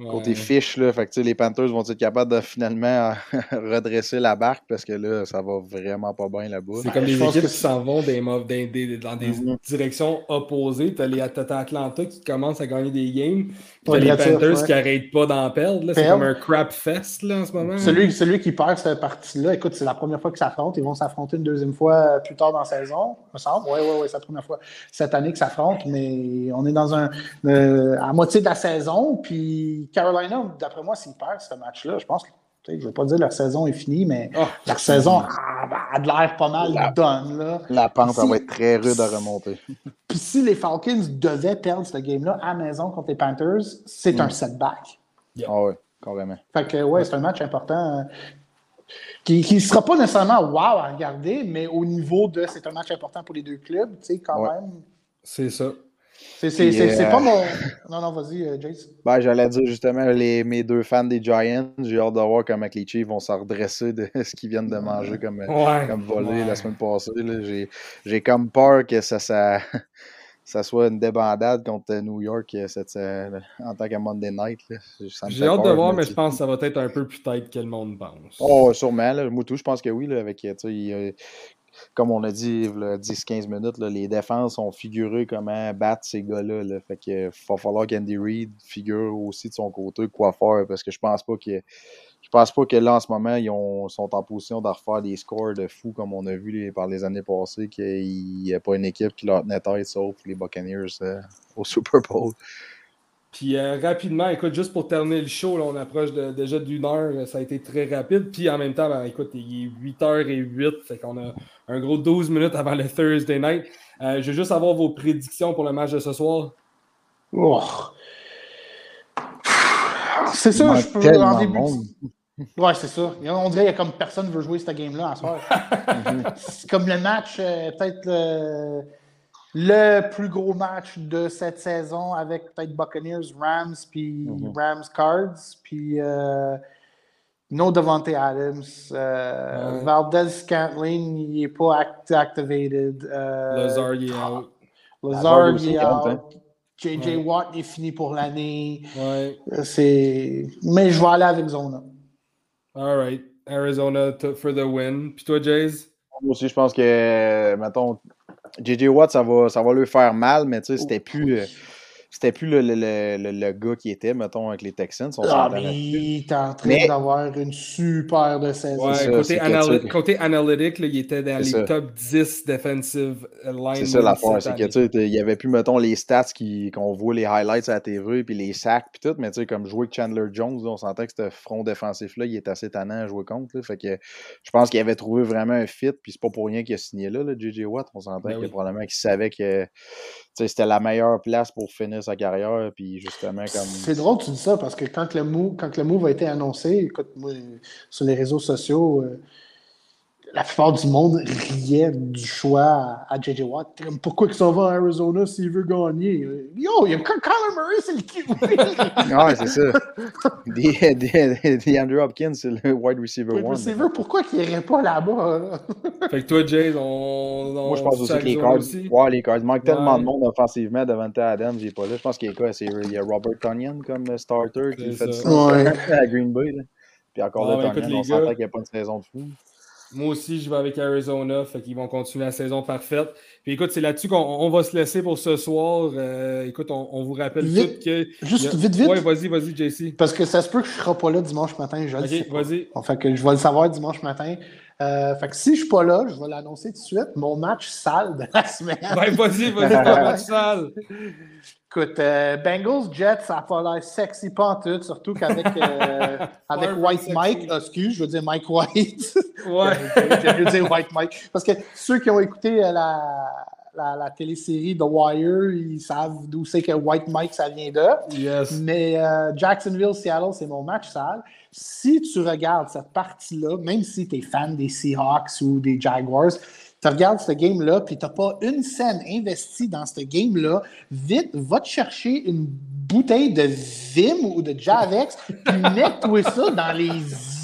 Speaker 4: euh, côté
Speaker 2: Ouais.
Speaker 4: fiche. Là. Fait que, tu sais, les Panthers vont être capables de finalement redresser la barque parce que là, ça va vraiment pas bien là-bas.
Speaker 2: C'est comme
Speaker 3: je
Speaker 2: des
Speaker 3: pense
Speaker 2: équipes
Speaker 3: que
Speaker 2: qui s'en vont des, des- des- dans des
Speaker 4: Mhm.
Speaker 2: directions opposées. T'as les t'as Atlanta qui commencent à gagner des games. T'as
Speaker 3: Ouais,
Speaker 2: les Panthers
Speaker 3: ouais.
Speaker 2: qui arrêtent pas d'en perdre. là. C'est comme un crap fest là, en ce moment.
Speaker 3: Celui, celui qui perd cette partie-là, écoute, c'est la première fois qu'ils s'affrontent. Ils vont s'affronter une deuxième fois euh, plus tard dans la saison, me semble. Oui, oui, oui, c'est la première fois cette année qu'ils s'affrontent, mais on est dans un euh, à moitié de la saison. Puis Carolina, d'après moi, s'ils perdent ce match-là, je pense que tu sais, je ne veux pas dire que leur saison est finie, mais
Speaker 2: Ah,
Speaker 3: leur saison a, a de l'air pas mal
Speaker 4: La-
Speaker 3: donne. Là.
Speaker 4: La pente, va être très rude à remonter.
Speaker 3: Puis si les Falcons devaient perdre ce game-là à la maison contre les Panthers, c'est
Speaker 4: Mm.
Speaker 3: un setback.
Speaker 4: Ah ouais, carrément.
Speaker 3: Fait que, ouais, c'est un match important euh, qui ne sera pas nécessairement wow à regarder, mais au niveau de c'est un match important pour les deux clubs, tu sais, quand
Speaker 4: Ouais.
Speaker 3: même.
Speaker 2: c'est ça.
Speaker 3: C'est c'est-
Speaker 4: Puis,
Speaker 3: c'est- c'est
Speaker 4: euh,
Speaker 3: pas mon. Non, non, vas-y, euh, Jace.
Speaker 4: Ben, j'allais dire justement, les, mes deux fans des Giants, j'ai hâte de voir comment les Chiefs vont se redresser de ce qu'ils viennent de manger comme,
Speaker 2: Ouais.
Speaker 4: comme volé
Speaker 2: Ouais.
Speaker 4: la semaine passée. là. J'ai, j'ai comme peur que ça, ça, ça soit une débandade contre New York euh, cette, en tant que Monday Night.
Speaker 2: J'ai hâte de voir, mais je pense que ça va être un peu plus tête que le monde pense.
Speaker 4: Oh, sûrement. Là. Moi, tout, je pense que oui. Là, avec, il comme on a dit il y a 10-15 minutes, les défenses ont figuré comment battre ces gars-là. Là. Fait que va falloir qu'Andy Reid figure aussi de son côté quoi faire parce que je pense pas que je pense pas que là en ce moment ils ont- sont en position de refaire des scores de fou comme on a vu par les années passées qu'il n'y a pas une équipe qui leur tenait tête sauf les Buccaneers euh, au Super Bowl.
Speaker 2: Puis euh, rapidement, écoute, juste pour terminer le show, on approche de- déjà d'une heure, ça a été très rapide. Puis en même temps, ben, écoute, il est 8h08, fait qu'on a un gros 12 minutes avant le Thursday night. Euh, je veux juste avoir vos prédictions pour le match de ce soir.
Speaker 3: Oh. C'est ça, je peux en début. de-. Ouais, c'est ça. On dirait qu'il y a comme personne ne veut jouer cette game-là en soir. c'est comme le match, euh, peut-être le, le plus gros match de cette saison avec peut-être Buccaneers, Rams, puis
Speaker 4: Mhm.
Speaker 3: Rams Cards, puis euh, no Devontae Adams. Euh,
Speaker 2: Ouais.
Speaker 3: Valdez Scantling, il n'est pas act- activated. Euh,
Speaker 2: Lazard, il est out.
Speaker 3: Lazard, il est
Speaker 4: compte,
Speaker 3: out.
Speaker 4: hein.
Speaker 3: JJ
Speaker 2: Ouais.
Speaker 3: Watt est fini pour l'année.
Speaker 2: Ouais.
Speaker 3: C'est... Mais je vais aller avec Zona.
Speaker 2: All right. Arizona for the win. Puis toi, Jays?
Speaker 4: Moi aussi, je pense que, mettons, JJ Watt, ça va, ça va lui faire mal, mais tu sais, c'était plus, euh, c'était plus le, le, le, le- le gars qui était, mettons, avec les Texans. On
Speaker 3: Ah, mais il est en train
Speaker 4: Mais-
Speaker 3: d'avoir une super de saison.
Speaker 2: Ouais,
Speaker 4: ça,
Speaker 2: côté,
Speaker 4: que
Speaker 2: analytique, là, il était dans les
Speaker 4: ça.
Speaker 2: top 10 defensive line.
Speaker 4: C'est ça l'affaire, c'est que tu sais, il y avait plus, mettons, les stats qui- qu'on voit les highlights à la TV, puis les sacs, puis tout, mais tu sais, comme jouer avec Chandler Jones, là, on sentait que ce front défensif-là, il est assez tannant à jouer contre. là. fait que je pense qu'il avait trouvé vraiment un fit, puis c'est pas pour rien qu'il a signé là, le JJ Watt. On s'entend
Speaker 2: Ben
Speaker 4: que
Speaker 2: oui.
Speaker 4: probablement qu'il savait que tu sais, c'était la meilleure place pour finir sa carrière, puis justement, comme.
Speaker 3: C'est drôle que tu dis ça parce que quand le move, quand le move a été annoncé, écoute, moi, sur les réseaux sociaux, euh, la plupart du monde riait du choix à, JJ Watt. Comme, Pourquoi il s'en va à Arizona s'il veut gagner? Yo, il y a Kyler Murray, c'est le QB.
Speaker 4: Ouais, c'est ça. Des, des, des Andrew Hopkins, c'est le wide receiver
Speaker 3: Le
Speaker 4: one.
Speaker 3: receiver, pourquoi qu'il n'irait pas là-bas? là?
Speaker 2: Fait que toi, Jays, on. on
Speaker 4: Moi, je pense aussi que les Cards.
Speaker 2: aussi?
Speaker 4: Ouais, les Cards. Il manque tellement de monde offensivement devant Adams, il est pas là. Je pense qu'il y a quoi Il y a Robert Tonyan comme starter qui fait du
Speaker 2: ça.
Speaker 4: à Green Bay. Là. Puis encore
Speaker 2: Ah,
Speaker 4: là, Tonyan, on s'entend qu'il n'y a pas une saison de fou.
Speaker 2: Moi aussi, je vais avec Arizona. Fait qu'ils vont continuer la saison parfaite. Puis écoute, c'est là-dessus qu'on va se laisser pour ce soir. Euh, écoute, on, vous rappelle
Speaker 3: vite,
Speaker 2: que.
Speaker 3: Juste vite, vite.
Speaker 2: Ouais, vas-y, vas-y, JC.
Speaker 3: Parce que ça se peut que je ne serai pas là dimanche matin. Je
Speaker 2: ok, vas-y.
Speaker 3: Fait que je vais le savoir dimanche matin. Euh, fait que si je ne suis pas là, je vais l'annoncer tout de suite. Mon match sale de la semaine.
Speaker 2: Ben, vas-y, vas-y, ton match sale.
Speaker 3: Écoute, euh, Bengals Jets, ça n'a pas l'air sexy pas en tout, surtout qu'avec euh, avec White Mike, excuse, je veux dire Mike White.
Speaker 2: Ouais.
Speaker 3: J'ai veux dire White Mike. Parce que ceux qui ont écouté euh, la, la, la télésérie The Wire, ils savent d'où c'est que White Mike, ça vient de.
Speaker 2: Yes.
Speaker 3: Mais Jacksonville, Seattle, c'est mon match sale. Si tu regardes cette partie-là, même si tu es fan des Seahawks ou des Jaguars, tu regardes ce game-là, puis tu n'as pas une scène investie dans ce game-là, vite, va te chercher une bouteille de Vim ou de Javex, puis mets-toi ça dans les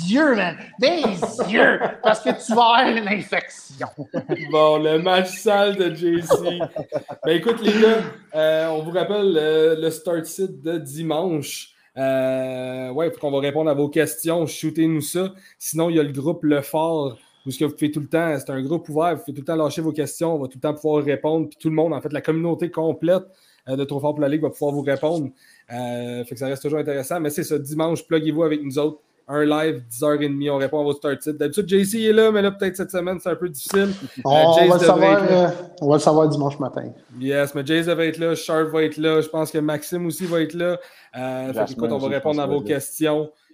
Speaker 3: yeux, man. Des yeux! Parce que tu vas avoir une infection.
Speaker 2: Bon, le match sale de JC. ben écoute, les gars, euh, on vous rappelle le, start site de dimanche. Euh, ouais, qu'on va répondre à vos questions. Shootez-nous ça. Sinon, il y a le groupe Le Fort où ce que vous faites tout le temps, c'est un groupe ouvert, vous faites tout le temps lâcher vos questions, on va tout le temps pouvoir répondre, puis tout le monde, en fait, la communauté complète euh, de Trop fort pour la Ligue va pouvoir vous répondre. Euh, fait que ça reste toujours intéressant, mais c'est ce dimanche, pluguez-vous avec nous autres. Un live, 10h30, on répond à vos start tips. D'habitude, JC est là, mais là, peut-être cette semaine, c'est un peu difficile.
Speaker 3: On, euh, va, le savoir, on va le savoir dimanche matin.
Speaker 2: Yes, mais Jace va être là, Sharp va être là, je pense que Maxime aussi va être là. fait écoute, on va répondre à vos questions.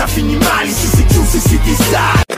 Speaker 2: ça finit mal, ici c'est tout, c'est des salles